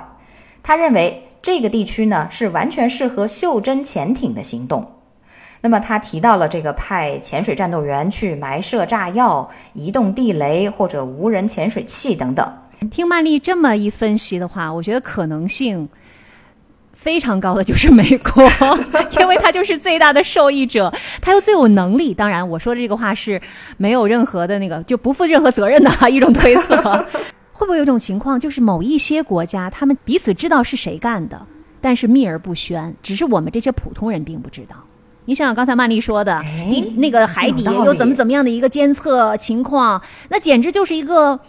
他认为这个地区呢是完全适合袖珍潜艇的行动。那么他提到了这个派潜水战斗员去埋设炸药、移动地雷或者无人潜水器等等。听曼丽这么一分析的话，我觉得可能性。非常高的就是美国，因为他就是最大的受益者，他又最有能力。当然，我说的这个话是没有任何的那个就不负任何责任的 一种推测。会不会有种情况，就是某一些国家他们彼此知道是谁干的，但是秘而不宣，只是我们这些普通人并不知道。你想想刚才曼丽说的，你那个海底又怎么怎么样的一个监测情况，那简直就是一个，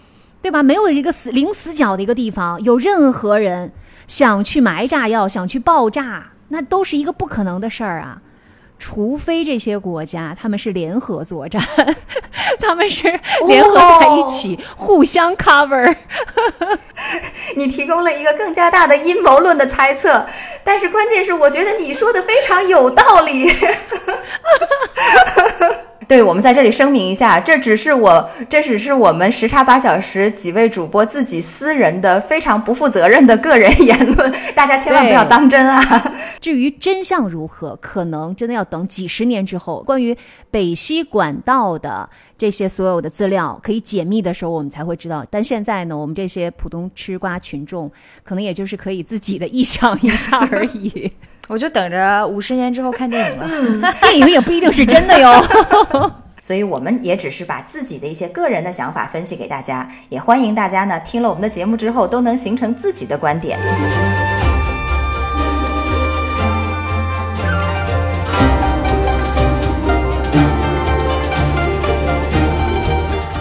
对吧？没有一个死零死角的一个地方，有任何人。想去埋炸药，想去爆炸，那都是一个不可能的事儿啊！除非这些国家他们是联合作战，他们是联合在一起，互相 cover。你提供了一个更加大的阴谋论的猜测，但是关键是，我觉得你说的非常有道理。对，我们在这里声明一下，这只是我，这只是我们时差八小时几位主播自己私人的、非常不负责任的个人言论，大家千万不要当真啊！至于真相如何，可能真的要等几十年之后，关于北溪管道的这些所有的资料可以解密的时候，我们才会知道。但现在呢，我们这些普通吃瓜群众，可能也就是可以自己的臆想一下而已。我就等着五十年之后看电影了。电影也不一定是真的哟。所以我们也只是把自己的一些个人的想法分析给大家，也欢迎大家呢听了我们的节目之后都能形成自己的观点。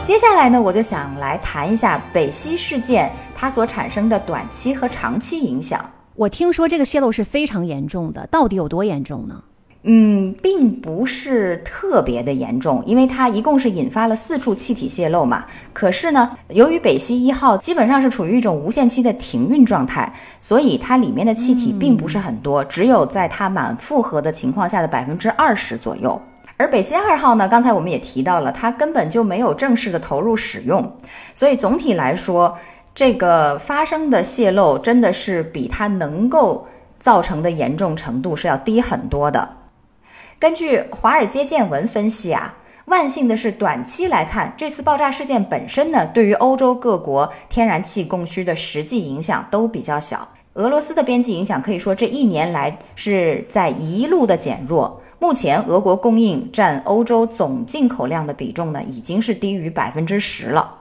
接下来呢，我就想来谈一下北溪事件它所产生的短期和长期影响。我听说这个泄漏是非常严重的，到底有多严重呢？嗯，并不是特别的严重，因为它一共是引发了四处气体泄漏嘛。可是呢，由于北溪一号基本上是处于一种无限期的停运状态，所以它里面的气体并不是很多，只有在它满负荷的情况下的百分之二十左右。而北溪二号呢，刚才我们也提到了，它根本就没有正式的投入使用，所以总体来说，这个发生的泄漏真的是比它能够造成的严重程度是要低很多的。根据《华尔街见闻》分析啊，万幸的是，短期来看，这次爆炸事件本身呢，对于欧洲各国天然气供需的实际影响都比较小。俄罗斯的边际影响可以说这一年来是在一路的减弱。目前，俄国供应占欧洲总进口量的比重呢，已经是低于百分之十了。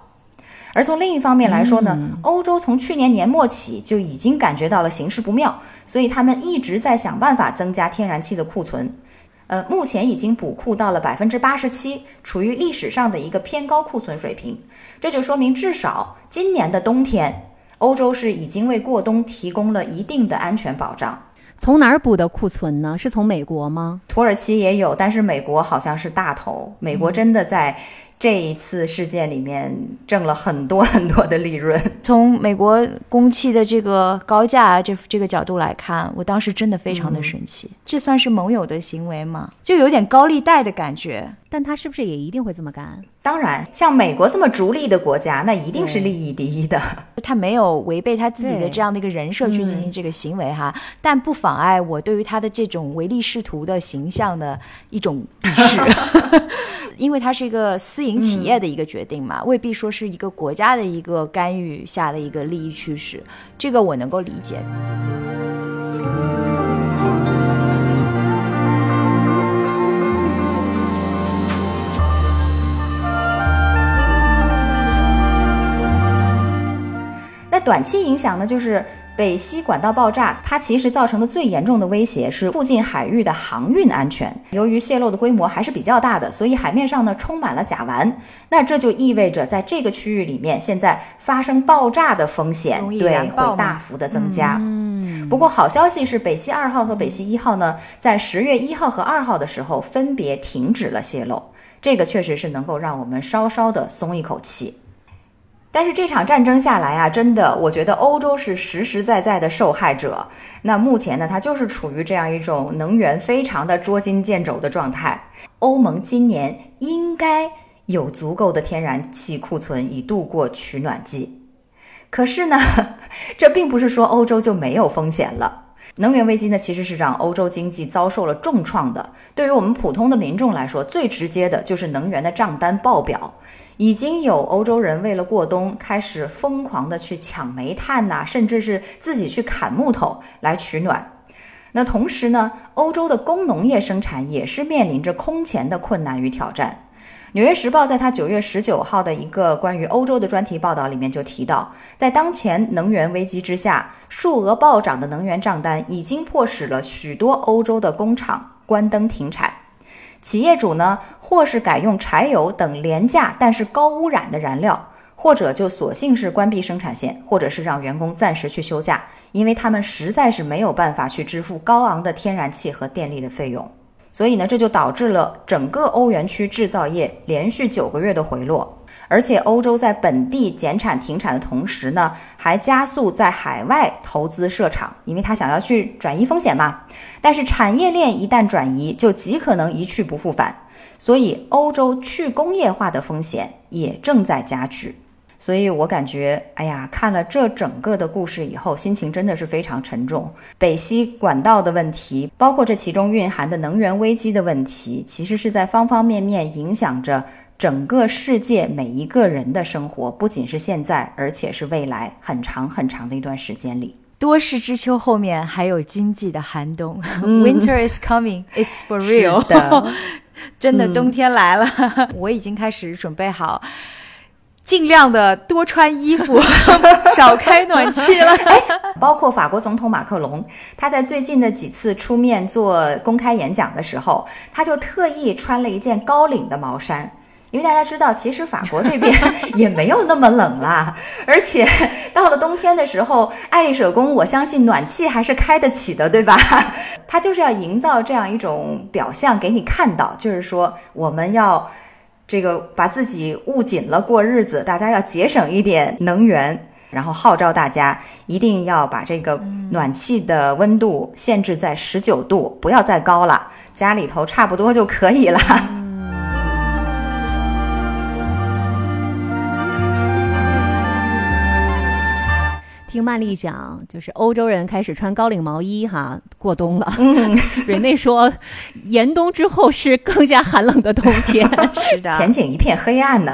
而从另一方面来说呢，欧洲从去年年末起就已经感觉到了形势不妙，所以他们一直在想办法增加天然气的库存。呃，目前已经补库到了百分之八十七，处于历史上的一个偏高库存水平。这就说明，至少今年的冬天，欧洲是已经为过冬提供了一定的安全保障。从哪儿补的库存呢？是从美国吗？土耳其也有，但是美国好像是大头。美国真的在。这一次事件里面挣了很多很多的利润。从美国供气的这个高价这这个角度来看，我当时真的非常的生气。这算是盟友的行为吗？就有点高利贷的感觉。但他是不是也一定会这么干？当然，像美国这么逐利的国家，那一定是利益第一的。他没有违背他自己的这样的一个人设去进行这个行为哈，但不妨碍我对于他的这种唯利是图的形象的一种鄙视。因为它是一个私营企业的一个决定嘛，未必说是一个国家的一个干预下的一个利益驱使，这个我能够理解。那短期影响呢，就是。北溪管道爆炸，它其实造成的最严重的威胁是附近海域的航运安全。由于泄漏的规模还是比较大的，所以海面上呢充满了甲烷。那这就意味着在这个区域里面，现在发生爆炸的风险对会大幅的增加。嗯，不过好消息是，北溪二号和北溪一号呢，在十月一号和二号的时候分别停止了泄漏，这个确实是能够让我们稍稍的松一口气。但是这场战争下来啊，真的，我觉得欧洲是实实在在的受害者。那目前呢，它就是处于这样一种能源非常的捉襟见肘的状态。欧盟今年应该有足够的天然气库存以度过取暖季，可是呢，这并不是说欧洲就没有风险了。能源危机呢，其实是让欧洲经济遭受了重创的。对于我们普通的民众来说，最直接的就是能源的账单爆表。已经有欧洲人为了过冬，开始疯狂的去抢煤炭呐，甚至是自己去砍木头来取暖。那同时呢，欧洲的工农业生产也是面临着空前的困难与挑战。《纽约时报》在他九月十九号的一个关于欧洲的专题报道里面就提到，在当前能源危机之下，数额暴涨的能源账单已经迫使了许多欧洲的工厂关灯停产。企业主呢，或是改用柴油等廉价但是高污染的燃料，或者就索性是关闭生产线，或者是让员工暂时去休假，因为他们实在是没有办法去支付高昂的天然气和电力的费用。所以呢，这就导致了整个欧元区制造业连续九个月的回落。而且，欧洲在本地减产停产的同时呢，还加速在海外投资设厂，因为他想要去转移风险嘛。但是，产业链一旦转移，就极可能一去不复返。所以欧洲去工业化的风险也正在加剧。所以我感觉，哎呀，看了这整个的故事以后，心情真的是非常沉重。北溪管道的问题，包括这其中蕴含的能源危机的问题，其实是在方方面面影响着整个世界每一个人的生活，不仅是现在，而且是未来很长很长的一段时间里。多事之秋后面还有经济的寒冬、w i n t e r is coming, it's for real。的，真的冬天来了，我已经开始准备好。尽量的多穿衣服，少开暖气了。包括法国总统马克龙，他在最近的几次出面做公开演讲的时候，他就特意穿了一件高领的毛衫，因为大家知道，其实法国这边 也没有那么冷啦。而且到了冬天的时候，爱丽舍宫，我相信暖气还是开得起的，对吧？它就是要营造这样一种表象给你看到，就是说我们要。这个把自己捂紧了过日子，大家要节省一点能源，然后号召大家一定要把这个暖气的温度限制在十九度，不要再高了，家里头差不多就可以了。听曼丽讲，就是欧洲人开始穿高领毛衣哈，过冬了。瑞内说，严冬之后是更加寒冷的冬天，是的，前景一片黑暗呢。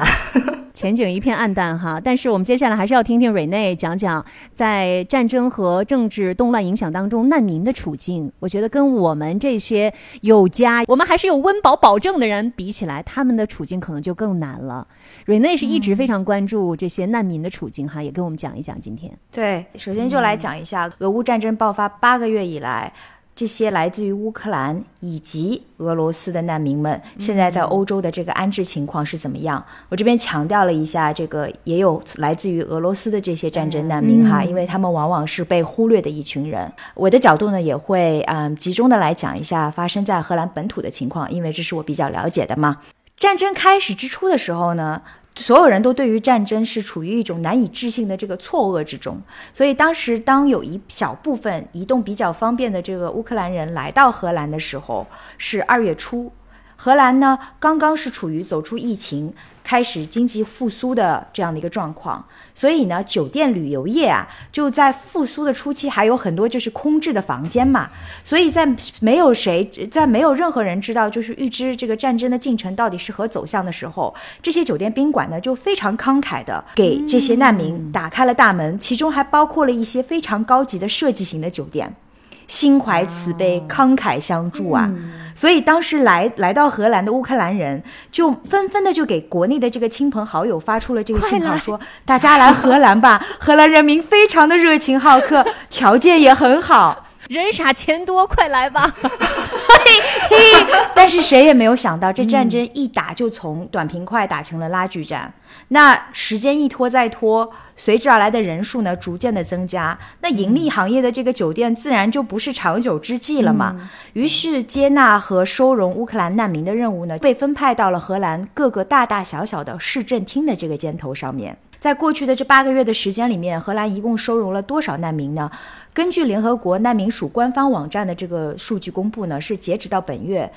前景一片暗淡哈，但是我们接下来还是要听听瑞内讲讲，在战争和政治动乱影响当中难民的处境。我觉得跟我们这些有家，我们还是有温饱保证的人比起来，他们的处境可能就更难了。瑞内是一直非常关注这些难民的处境哈，也跟我们讲一讲今天。对，首先就来讲一下俄乌战争爆发八个月以来。这些来自于乌克兰以及俄罗斯的难民们，现在在欧洲的这个安置情况是怎么样？我这边强调了一下，这个也有来自于俄罗斯的这些战争难民哈，因为他们往往是被忽略的一群人。我的角度呢，也会嗯集中的来讲一下发生在荷兰本土的情况，因为这是我比较了解的嘛。战争开始之初的时候呢。所有人都对于战争是处于一种难以置信的这个错愕之中，所以当时当有一小部分移动比较方便的这个乌克兰人来到荷兰的时候，是二月初。荷兰呢，刚刚是处于走出疫情、开始经济复苏的这样的一个状况，所以呢，酒店旅游业啊，就在复苏的初期还有很多就是空置的房间嘛，所以在没有谁在没有任何人知道就是预知这个战争的进程到底是何走向的时候，这些酒店宾馆呢就非常慷慨的给这些难民打开了大门，其中还包括了一些非常高级的设计型的酒店。心怀慈悲，慷慨相助啊！所以当时来来到荷兰的乌克兰人，就纷纷的就给国内的这个亲朋好友发出了这个信号，说大家来荷兰吧，荷兰人民非常的热情好客，条件也很好。人傻钱多，快来吧！但是谁也没有想到，这战争一打就从短平快打成了拉锯战。那时间一拖再拖，随之而来的人数呢，逐渐的增加。那盈利行业的这个酒店自然就不是长久之计了嘛。于是接纳和收容乌克兰难民的任务呢，被分派到了荷兰各个大大小小的市政厅的这个肩头上面。在过去的这八个月的时间里面，荷兰一共收容了多少难民呢？根据联合国难民署官方网站的这个数据公布呢，是截止到本月，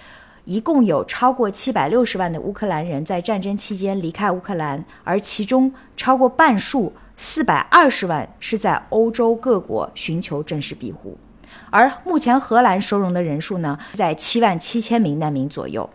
一共有超过七百六十万的乌克兰人在战争期间离开乌克兰，而其中超过半数四百二十万是在欧洲各国寻求正式庇护，而目前荷兰收容的人数呢，在七万七千名难民左右。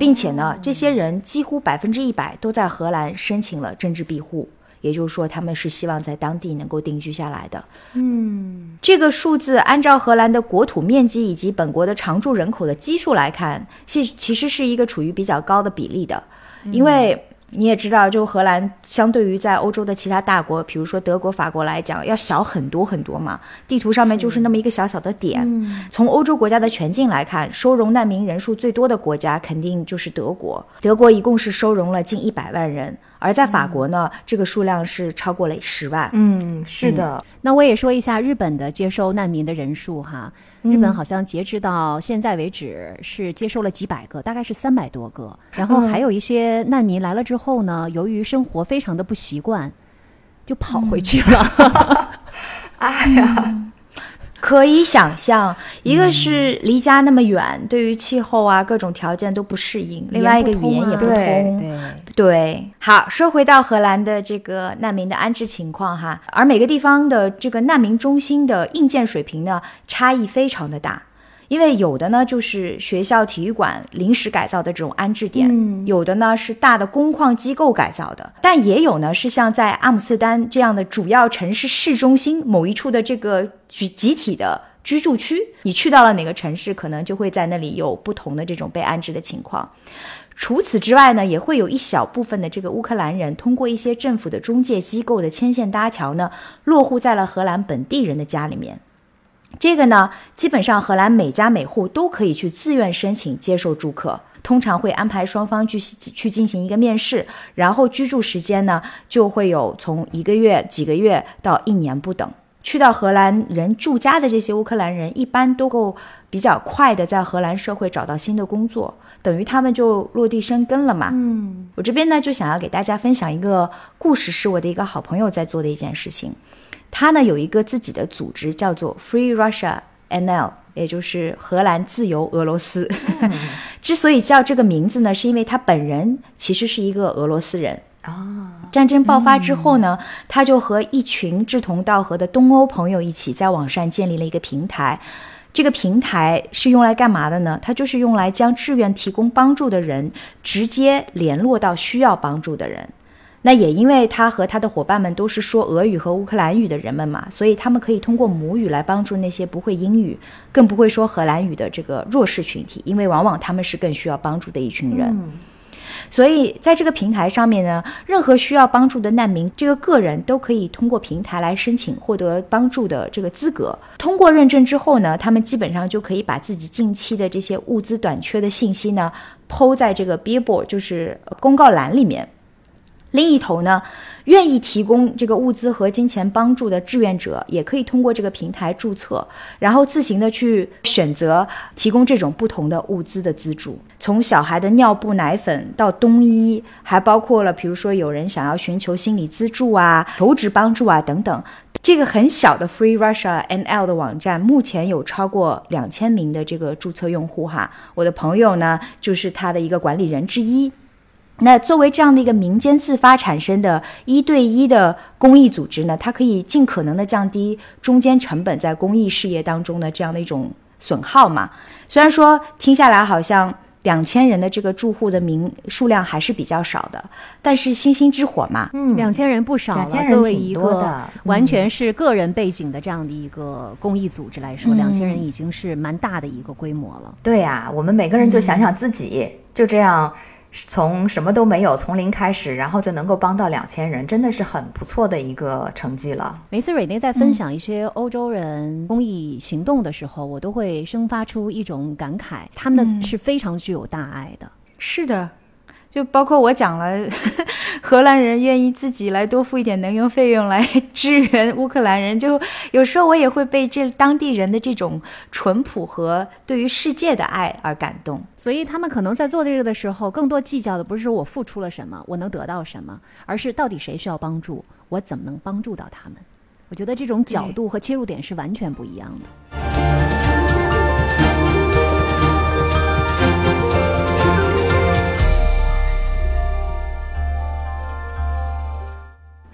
并且呢，这些人几乎百分之一百都在荷兰申请了政治庇护，也就是说，他们是希望在当地能够定居下来的。嗯，这个数字按照荷兰的国土面积以及本国的常住人口的基数来看，是其实是一个处于比较高的比例的，因为。你也知道，就荷兰相对于在欧洲的其他大国，比如说德国、法国来讲，要小很多很多嘛。地图上面就是那么一个小小的点。从欧洲国家的全境来看，收容难民人数最多的国家肯定就是德国。德国一共是收容了近一百万人。而在法国呢，这个数量是超过了十万。嗯，是的。那我也说一下日本的接收难民的人数哈。日本好像截止到现在为止是接收了几百个，大概是三百多个。然后还有一些难民来了之后呢，由于生活非常的不习惯，就跑回去了。哎呀。可以想象，一个是离家那么远，对于气候啊各种条件都不适应；另外一个语言也不对通。对，对，好，说回到荷兰的这个难民的安置情况哈，而每个地方的这个难民中心的硬件水平呢，差异非常的大。因为有的呢就是学校体育馆临时改造的这种安置点，嗯有的呢是大的工矿机构改造的，但也有呢是像在阿姆斯特丹这样的主要城市市中心某一处的这个集集体的居住区，你去到了哪个城市，可能就会在那里有不同的这种被安置的情况。除此之外呢，也会有一小部分的这个乌克兰人通过一些政府的中介机构的牵线搭桥呢，落户在了荷兰本地人的家里面。这个呢，基本上荷兰每家每户都可以去自愿申请接受住客，通常会安排双方去去进行一个面试，然后居住时间呢就会有从一个月、几个月到一年不等。去到荷兰人住家的这些乌克兰人，一般都够比较快的在荷兰社会找到新的工作，等于他们就落地生根了嘛。嗯，我这边呢就想要给大家分享一个故事，是我的一个好朋友在做的一件事情。他呢有一个自己的组织，叫做 Free Russia NL，也就是荷兰自由俄罗斯。之所以叫这个名字呢，是因为他本人其实是一个俄罗斯人。啊，战争爆发之后呢，他就和一群志同道合的东欧朋友一起在网上建立了一个平台。这个平台是用来干嘛的呢？它就是用来将志愿提供帮助的人直接联络到需要帮助的人。那也因为他和他的伙伴们都是说俄语和乌克兰语的人们嘛，所以他们可以通过母语来帮助那些不会英语、更不会说荷兰语的这个弱势群体，因为往往他们是更需要帮助的一群人。所以在这个平台上面呢，任何需要帮助的难民，这个个人都可以通过平台来申请获得帮助的这个资格。通过认证之后呢，他们基本上就可以把自己近期的这些物资短缺的信息呢，抛在这个 Billboard 就是公告栏里面。另一头呢，愿意提供这个物资和金钱帮助的志愿者，也可以通过这个平台注册，然后自行的去选择提供这种不同的物资的资助，从小孩的尿布、奶粉到冬衣，还包括了比如说有人想要寻求心理资助啊、求职帮助啊等等。这个很小的 Free Russia NL 的网站，目前有超过两千名的这个注册用户哈。我的朋友呢，就是他的一个管理人之一。那作为这样的一个民间自发产生的一对一的公益组织呢，它可以尽可能的降低中间成本在公益事业当中的这样的一种损耗嘛。虽然说听下来好像两千人的这个住户的名数量还是比较少的，但是星星之火嘛，嗯，两千人不少了。2000人作为一个完全是个人背景的这样的一个公益组织来说，嗯两千人已经是蛮大的一个规模了。对呀、我们每个人就想想自己，就这样从什么都没有，从零开始，然后就能够帮到两千人，真的是很不错的一个成绩了。每次蕊内在分享一些欧洲人公益行动的时候，我都会生发出一种感慨，他们是非常具有大爱的。是的，就包括我讲了，荷兰人愿意自己来多付一点能源费用来支援乌克兰人，就有时候我也会被这当地人的这种淳朴和对于世界的爱而感动。所以他们可能在做这个的时候，更多计较的不是说我付出了什么，我能得到什么，而是到底谁需要帮助，我怎么能帮助到他们。我觉得这种角度和切入点是完全不一样的。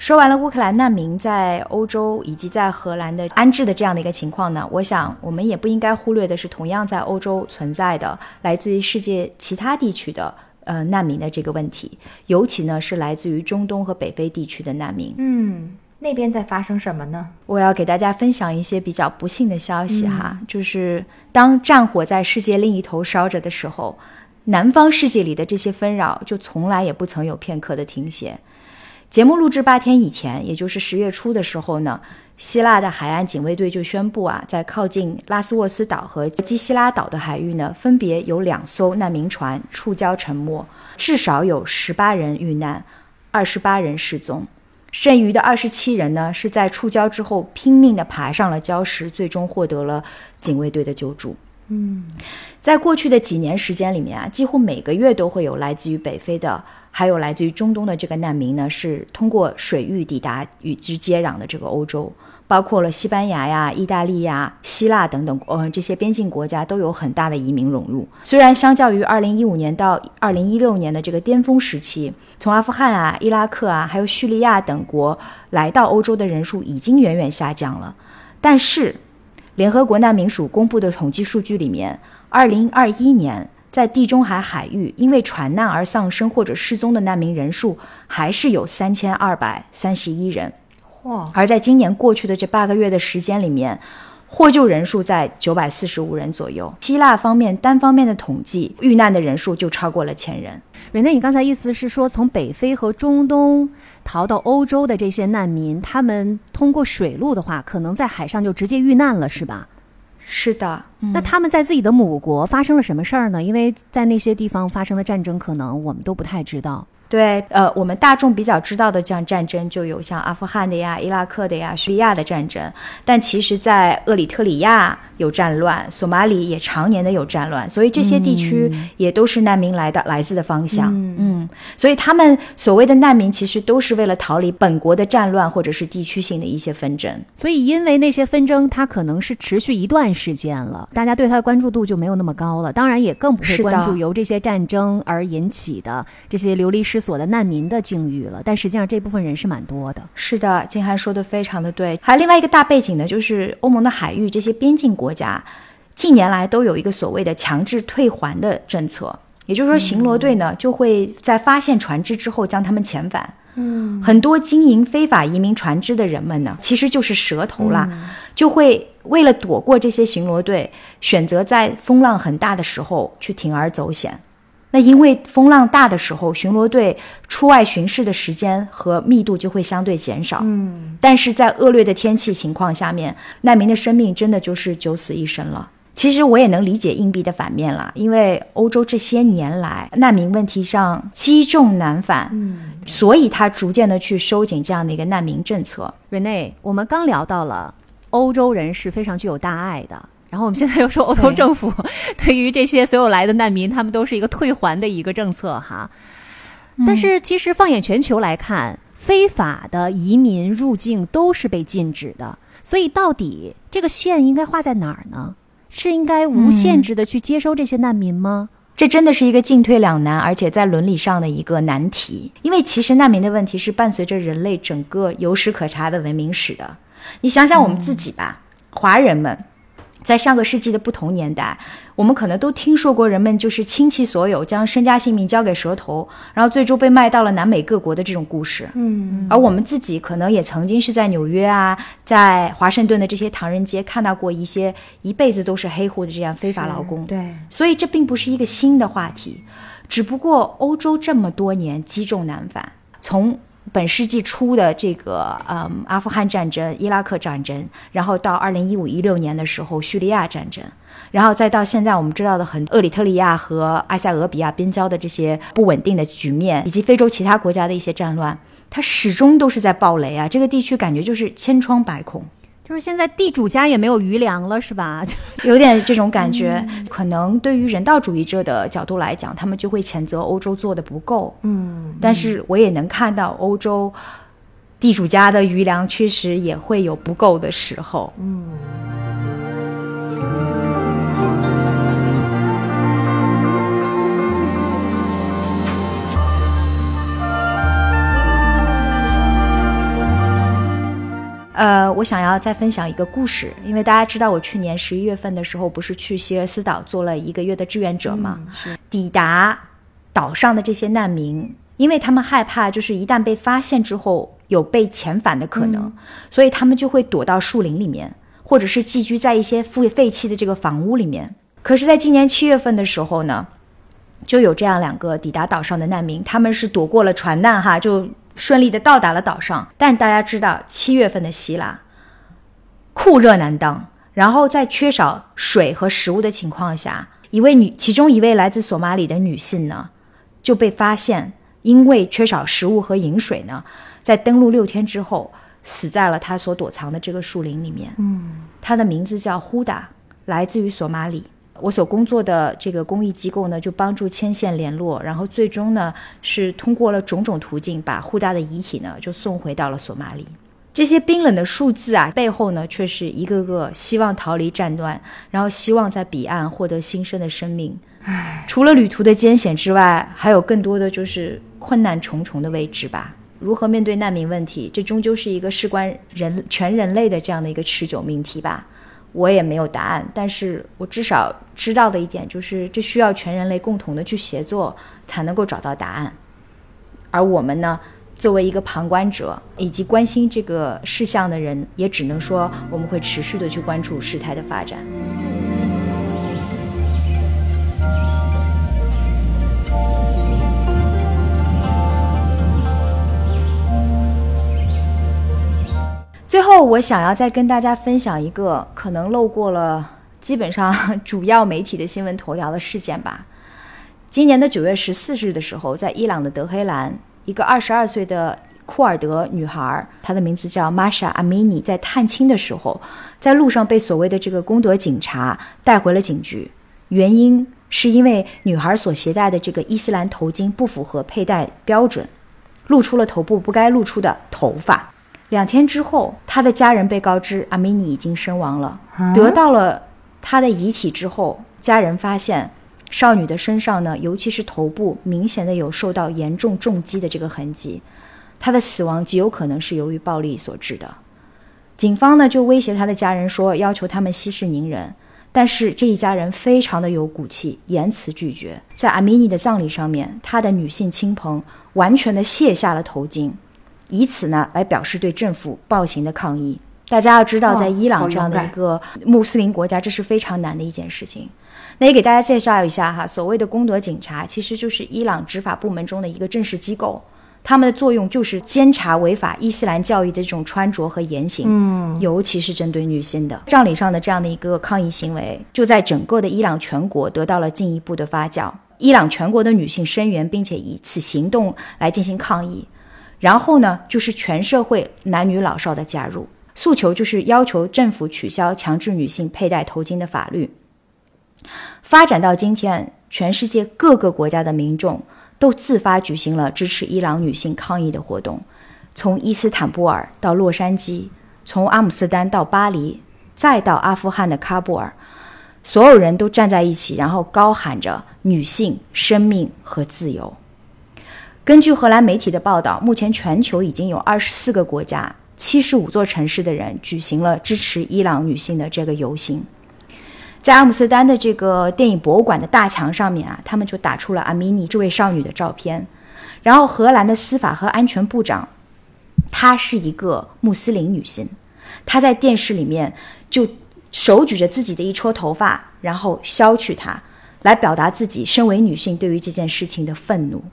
说完了乌克兰难民在欧洲以及在荷兰的安置的这样的一个情况呢，我想我们也不应该忽略的是，同样在欧洲存在的来自于世界其他地区的呃难民的这个问题，尤其呢是来自于中东和北非地区的难民。嗯，那边在发生什么呢？我要给大家分享一些比较不幸的消息哈，就是当战火在世界另一头烧着的时候，南方世界里的这些纷扰就从来也不曾有片刻的停歇。节目录制八天以前，也就是十月初的时候呢，希腊的海岸警卫队就宣布啊，在靠近拉斯沃斯岛和基希拉岛的海域呢，分别有两艘难民船触礁沉没，至少有十八人遇难，二十八人失踪。剩余的二十七人呢，是在触礁之后拼命地爬上了礁石，最终获得了警卫队的救助。嗯，在过去的几年时间里面啊，几乎每个月都会有来自于北非的，还有来自于中东的这个难民呢，是通过水域抵达与之接壤的这个欧洲，包括了西班牙呀、意大利呀、希腊等等，呃，这些边境国家都有很大的移民涌入。虽然相较于2015年到2016年的这个巅峰时期，从阿富汗啊、伊拉克啊，还有叙利亚等国来到欧洲的人数已经远远下降了，但是联合国难民署公布的统计数据里面二零二一年。在地中海海域因为船难而丧生或者失踪的难民人数还是有三千二百三十一人，哇！而在今年过去的这八个月的时间里面，获救人数在九百四十五人左右。希腊方面单方面的统计，遇难的人数就超过了千人。瑞内，你刚才意思是说，从北非和中东逃到欧洲的这些难民，他们通过水路的话，可能在海上就直接遇难了，是吧？是的，那他们在自己的母国发生了什么事儿呢？因为在那些地方发生的战争，可能我们都不太知道。对，呃，我们大众比较知道的这样战争，就有像阿富汗的呀、伊拉克的呀、叙利亚的战争。但其实，在厄里特里亚有战乱，索马里也常年的有战乱，所以这些地区也都是难民来的来自的方向。嗯，所以他们所谓的难民，其实都是为了逃离本国的战乱或者是地区性的一些纷争。所以，因为那些纷争，它可能是持续一段时间了，大家对它的关注度就没有那么高了。当然，也更不会关注由这些战争而引起的这些流离失所的难民的境遇了，但实际上这部分人是蛮多的。是的，金涵说的非常的对。还有另外一个大背景呢，就是欧盟的海域这些边境国家，近年来都有一个所谓的强制退还的政策，也就是说，巡逻队呢就会在发现船只之后将他们遣返。嗯，很多经营非法移民船只的人们呢，其实就是蛇头啦，就会为了躲过这些巡逻队，选择在风浪很大的时候去铤而走险。那因为风浪大的时候，巡逻队出外巡视的时间和密度就会相对减少。嗯，但是在恶劣的天气情况下面，难民的生命真的就是九死一生了。其实我也能理解硬币的反面了，因为欧洲这些年来难民问题上积重难返，嗯，所以他逐渐的去收紧这样的一个难民政策。瑞内，我们刚聊到了欧洲人是非常具有大爱的。然后我们现在又说，欧洲政府 对于这些所有来的难民，他们都是一个退还的一个政策哈。但是其实放眼全球来看，非法的移民入境都是被禁止的。所以到底这个线应该画在哪儿呢？是应该无限制的去接收这些难民吗？这真的是一个进退两难，而且在伦理上的一个难题。因为其实难民的问题是伴随着人类整个有史可查的文明史的。你想想我们自己吧，华人们。在上个世纪的不同年代，我们可能都听说过人们就是倾其所有，将身家性命交给蛇头，然后最终被卖到了南美各国的这种故事。嗯，而我们自己可能也曾经是在纽约啊，在华盛顿的这些唐人街看到过一些一辈子都是黑户的这样非法劳工。对，所以这并不是一个新的话题，只不过欧洲这么多年积重难返，从。本世纪初的这个，嗯，阿富汗战争、伊拉克战争，然后到二零一五一六年的时候，叙利亚战争，然后再到现在我们知道的很厄里特里亚和埃塞俄比亚边疆的这些不稳定的局面，以及非洲其他国家的一些战乱，它始终都是在暴雷啊！这个地区感觉就是千疮百孔。就是现在地主家也没有余粮了，是吧？有点这种感觉。可能对于人道主义者的角度来讲，他们就会谴责欧洲做的不够。嗯，但是我也能看到欧洲地主家的余粮确实也会有不够的时候。嗯。呃，我想要再分享一个故事，因为大家知道，我去年十一月份的时候，不是去希尔斯岛做了一个月的志愿者吗？是。抵达岛上的这些难民，因为他们害怕，就是一旦被发现之后有被遣返的可能，所以他们就会躲到树林里面，或者是寄居在一些废废弃的这个房屋里面。可是，在今年七月份的时候呢，就有这样两个抵达岛上的难民，他们是躲过了船难，哈，就。顺利的到达了岛上，但大家知道，七月份的希腊酷热难当，然后在缺少水和食物的情况下，一位女，其中一位来自索马里的女性呢，就被发现因为缺少食物和饮水呢，在登陆六天之后，死在了她所躲藏的这个树林里面。嗯，她的名字叫呼达，来自于索马里。我所工作的这个公益机构呢，就帮助牵线联络，然后最终呢是通过了种种途径，把护大的遗体呢就送回到了索马里。这些冰冷的数字啊，背后呢，却是一个个希望逃离战乱，然后希望在彼岸获得新生的生命。除了旅途的艰险之外，还有更多的就是困难重重的位置吧。如何面对难民问题，这终究是一个事关人全人类的这样的一个持久命题吧。我也没有答案，但是我至少知道的一点就是，这需要全人类共同的去协作，才能够找到答案。而我们呢，作为一个旁观者以及关心这个事项的人，也只能说我们会持续的去关注事态的发展。我想要再跟大家分享一个可能漏过了基本上主要媒体的新闻头条的事件吧。今年的九月十四日的时候，在伊朗的德黑兰，一个二十二岁的库尔德女孩，她的名字叫玛莎阿米尼，在探亲的时候，在路上被所谓的这个功德警察带回了警局，原因是因为女孩所携带的这个伊斯兰头巾不符合佩戴标准，露出了头部不该露出的头发。两天之后，他的家人被告知阿米尼已经身亡了。得到了他的遗体之后，家人发现少女的身上呢，尤其是头部，明显的有受到严重重击的这个痕迹。她的死亡极有可能是由于暴力所致的。警方呢就威胁他的家人说，要求他们息事宁人。但是这一家人非常的有骨气，严词拒绝。在阿米尼的葬礼上面，他的女性亲朋完全的卸下了头巾。以此呢来表示对政府暴行的抗议。大家要知道，在伊朗这样的一个穆斯林国家，这是非常难的一件事情。那也给大家介绍一下哈，所谓的公德警察其实就是伊朗执法部门中的一个正式机构，他们的作用就是监察违法伊斯兰教义的这种穿着和言行，嗯，尤其是针对女性的。葬礼上的这样的一个抗议行为，就在整个的伊朗全国得到了进一步的发酵。伊朗全国的女性声援，并且以此行动来进行抗议。然后呢，就是全社会男女老少的加入，诉求就是要求政府取消强制女性佩戴头巾的法律。发展到今天，全世界各个国家的民众都自发举行了支持伊朗女性抗议的活动，从伊斯坦布尔到洛杉矶，从阿姆斯丹到巴黎，再到阿富汗的喀布尔，所有人都站在一起，然后高喊着“女性生命和自由”。根据荷兰媒体的报道，目前全球已经有二十四个国家、七十五座城市的人举行了支持伊朗女性的这个游行。在阿姆斯特丹的这个电影博物馆的大墙上面啊，他们就打出了阿米尼这位少女的照片。然后，荷兰的司法和安全部长，她是一个穆斯林女性，她在电视里面就手举着自己的一撮头发，然后削去它，来表达自己身为女性对于这件事情的愤怒。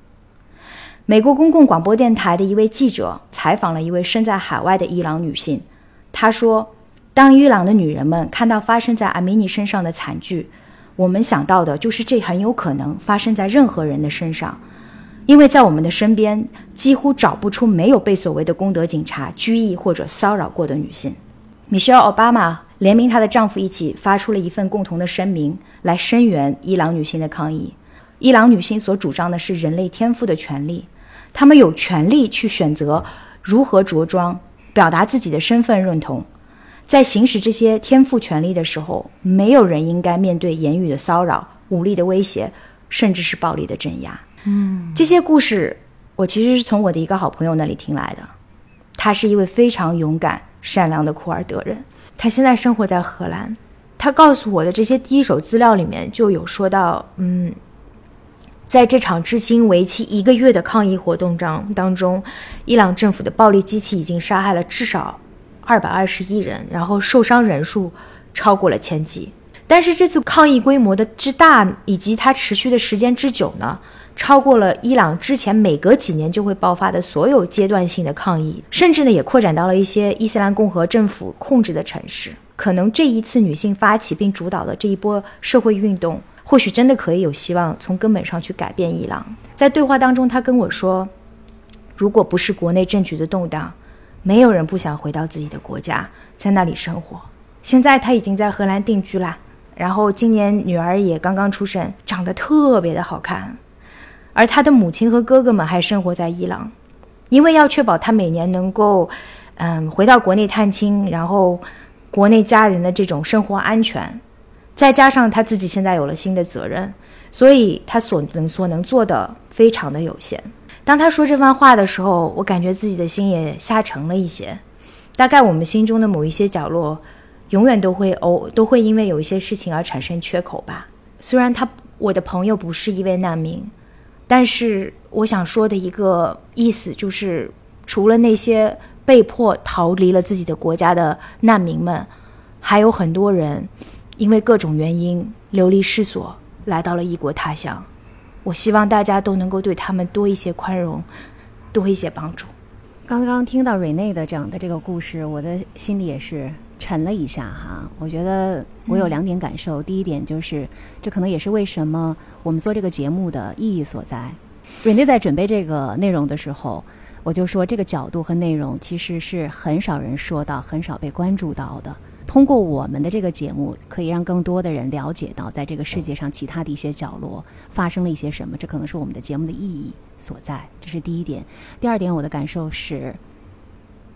美国公共广播电台的一位记者采访了一位身在海外的伊朗女性，她说：“当伊朗的女人们看到发生在阿米尼身上的惨剧，我们想到的就是这很有可能发生在任何人的身上，因为在我们的身边几乎找不出没有被所谓的公德警察拘役或者骚扰过的女性。”米歇尔·奥巴马联名她的丈夫一起发出了一份共同的声明，来声援伊朗女性的抗议。伊朗女性所主张的是人类天赋的权利。他们有权利去选择如何着装，表达自己的身份认同。在行使这些天赋权利的时候，没有人应该面对言语的骚扰、武力的威胁，甚至是暴力的镇压。嗯，这些故事我其实是从我的一个好朋友那里听来的。他是一位非常勇敢、善良的库尔德人，他现在生活在荷兰。他告诉我的这些第一手资料里面就有说到，嗯。在这场至今为期一个月的抗议活动当当中，伊朗政府的暴力机器已经杀害了至少二百二十一人，然后受伤人数超过了千计。但是这次抗议规模的之大，以及它持续的时间之久呢，超过了伊朗之前每隔几年就会爆发的所有阶段性的抗议，甚至呢也扩展到了一些伊斯兰共和政府控制的城市。可能这一次女性发起并主导的这一波社会运动。或许真的可以有希望从根本上去改变伊朗。在对话当中，他跟我说：“如果不是国内政局的动荡，没有人不想回到自己的国家，在那里生活。现在他已经在荷兰定居了，然后今年女儿也刚刚出生，长得特别的好看。而他的母亲和哥哥们还生活在伊朗，因为要确保他每年能够，嗯，回到国内探亲，然后国内家人的这种生活安全，再加上他自己现在有了新的责任，所以他所能所能做的非常的有限。当他说这番话的时候，我感觉自己的心也下沉了一些。大概我们心中的某一些角落，永远都会偶都会因为有一些事情而产生缺口吧。虽然他我的朋友不是一位难民，但是我想说的一个意思就是，除了那些被迫逃离了自己的国家的难民们，还有很多人因为各种原因流离失所，来到了异国他乡。我希望大家都能够对他们多一些宽容，多一些帮助。刚刚听到瑞内的讲的这个故事，我的心里也是沉了一下哈。我觉得我有两点感受，第一点就是，这可能也是为什么我们做这个节目的意义所在。瑞内在准备这个内容的时候，我就说这个角度和内容其实是很少人说到、很少被关注到的。通过我们的这个节目，可以让更多的人了解到，在这个世界上其他的一些角落发生了一些什么。这可能是我们的节目的意义所在。这是第一点。第二点，我的感受是，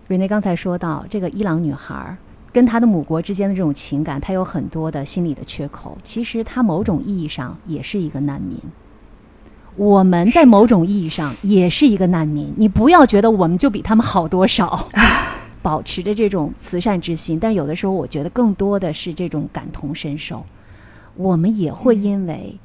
瑞内刚才说到这个伊朗女孩跟她的母国之间的这种情感，她有很多的心理的缺口。其实她某种意义上也是一个难民。我们在某种意义上也是一个难民。你不要觉得我们就比他们好多少。保持着这种慈善之心，但有的时候我觉得更多的是这种感同身受。我们也会因为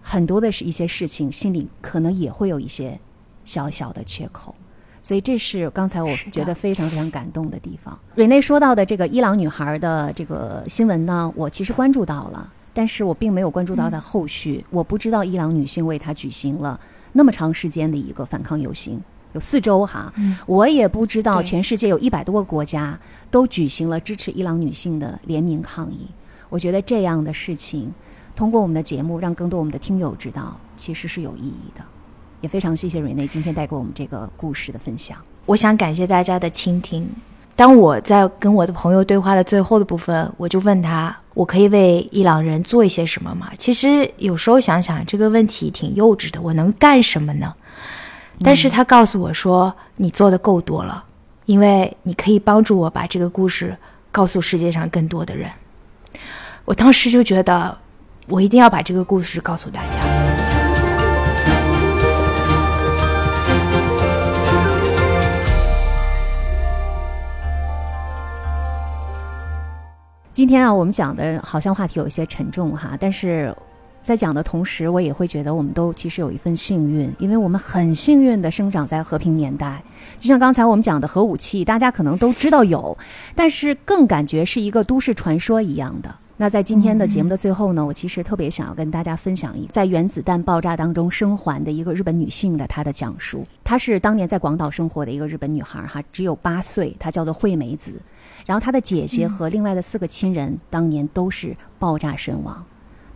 很多的是一些事情，心里可能也会有一些小小的缺口，所以这是刚才我觉得非常非常感动的地方。瑞内说到的这个伊朗女孩的这个新闻呢，我其实关注到了，但是我并没有关注到的后续。我不知道伊朗女性为她举行了那么长时间的一个反抗游行。有四周哈，我也不知道全世界有一百多个国家都举行了支持伊朗女性的联名抗议。我觉得这样的事情，通过我们的节目让更多我们的听友知道，其实是有意义的。也非常谢谢瑞内今天带给我们这个故事的分享。我想感谢大家的倾听。当我在跟我的朋友对话的最后的部分，我就问他：我可以为伊朗人做一些什么吗？其实有时候想想这个问题挺幼稚的，我能干什么呢？但是他告诉我说：“你做的够多了，因为你可以帮助我把这个故事告诉世界上更多的人。”我当时就觉得，我一定要把这个故事告诉大家。今天啊，我们讲的好像话题有一些沉重哈，但是。在讲的同时，我也会觉得我们都其实有一份幸运，因为我们很幸运的生长在和平年代。就像刚才我们讲的核武器，大家可能都知道有，但是更感觉是一个都市传说一样的。那在今天的节目的最后呢，我其实特别想要跟大家分享一在原子弹爆炸当中生还的一个日本女性的她的讲述。她是当年在广岛生活的一个日本女孩，哈，只有八岁，她叫做惠美子。然后她的姐姐和另外的四个亲人当年都是爆炸身亡。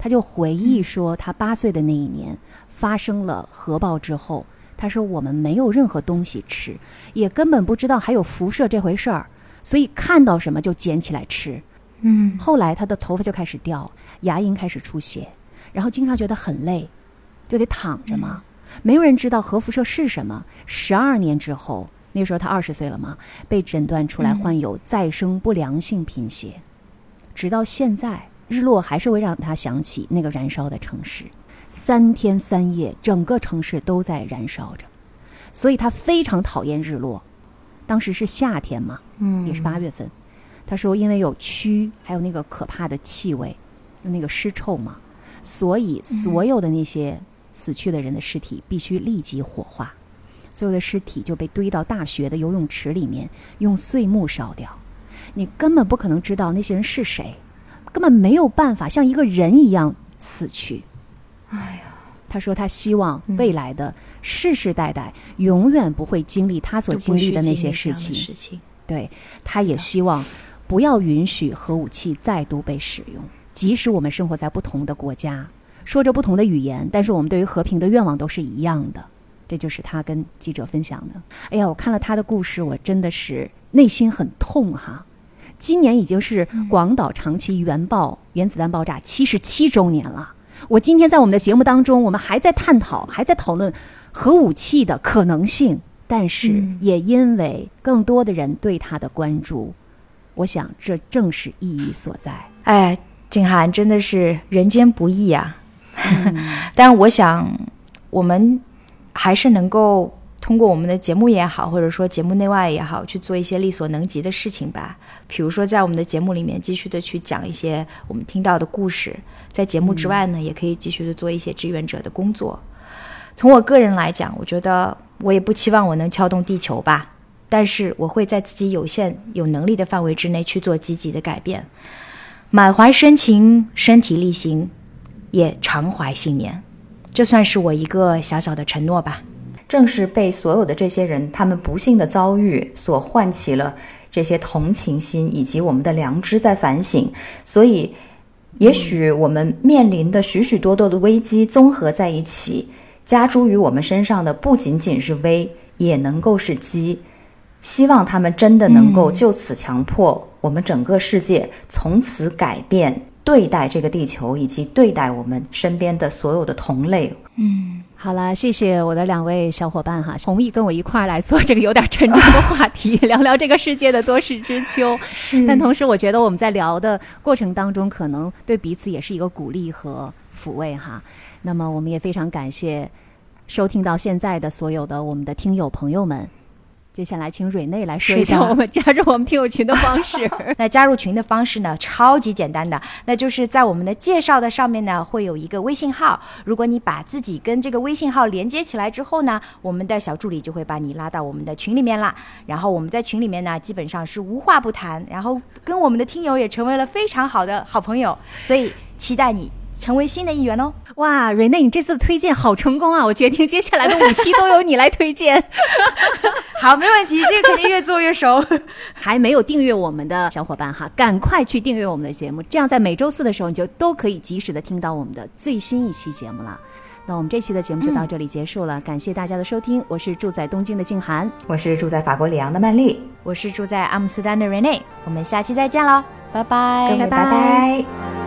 他就回忆说，他八岁的那一年发生了核爆之后，他说我们没有任何东西吃，也根本不知道还有辐射这回事儿，所以看到什么就捡起来吃。嗯，后来他的头发就开始掉，牙龈开始出血，然后经常觉得很累，就得躺着嘛。没有人知道核辐射是什么。十二年之后，那时候他二十岁了嘛，被诊断出来患有再生不良性贫血，直到现在。日落还是会让他想起那个燃烧的城市，三天三夜，整个城市都在燃烧着，所以他非常讨厌日落。当时是夏天嘛，嗯，也是八月份。他说，因为有蛆，还有那个可怕的气味，那个尸臭嘛，所以所有的那些死去的人的尸体必须立即火化，所有的尸体就被堆到大学的游泳池里面，用碎木烧掉。你根本不可能知道那些人是谁。根本没有办法像一个人一样死去。哎呀，他说他希望未来的世世代代永远不会经历他所经历的那些事情。事情，对，他也希望不要允许核武器再度被使用。即使我们生活在不同的国家，说着不同的语言，但是我们对于和平的愿望都是一样的。这就是他跟记者分享的。哎呀，我看了他的故事，我真的是内心很痛哈。今年已经是广岛长崎原爆原子弹爆炸七十七周年了。我今天在我们的节目当中，我们还在探讨，还在讨论核武器的可能性。但是嗯也因为更多的人对它的关注，我想这正是意义所在。哎，景涵真的是人间不易啊！嗯 但我想，我们还是能够通过我们的节目也好，或者说节目内外也好，去做一些力所能及的事情吧。比如说，在我们的节目里面继续的去讲一些我们听到的故事，在节目之外呢，也可以继续的做一些志愿者的工作。从我个人来讲，我觉得我也不期望我能撬动地球吧，但是我会在自己有限有能力的范围之内去做积极的改变，满怀深情，身体力行，也常怀信念。这算是我一个小小的承诺吧。正是被所有的这些人他们不幸的遭遇所唤起了这些同情心，以及我们的良知在反省。所以，也许我们面临的许许多多的危机综合在一起，加诸于我们身上的不仅仅是危，也能够是机。希望他们真的能够就此强迫我们整个世界从此改变对待这个地球，以及对待我们身边的所有的同类。好了，谢谢我的两位小伙伴哈，同意跟我一块儿来做这个有点沉重的话题，聊聊这个世界的多事之秋。但同时，我觉得我们在聊的过程当中，可能对彼此也是一个鼓励和抚慰哈。那么，我们也非常感谢收听到现在的所有的我们的听友朋友们。接下来，请蕊内来说一下我们加入我们听友群的方式。那加入群的方式呢，超级简单的，那就是在我们的介绍的上面呢，会有一个微信号。如果你把自己跟这个微信号连接起来之后呢，我们的小助理就会把你拉到我们的群里面啦。然后我们在群里面呢，基本上是无话不谈，然后跟我们的听友也成为了非常好的好朋友。所以期待你成为新的一员哦。哇，瑞内，你这次的推荐好成功啊！我决定接下来的五期都由你来推荐。好，没问题，这个肯定越做越熟。还没有订阅我们的小伙伴哈，赶快去订阅我们的节目，这样在每周四的时候你就都可以及时的听到我们的最新一期节目了。那我们这期的节目就到这里结束了，感谢大家的收听，我是住在东京的静涵，我是住在法国里昂的曼丽，我是住在阿姆斯特丹的 Rene，我们下期再见喽，拜拜，各位拜拜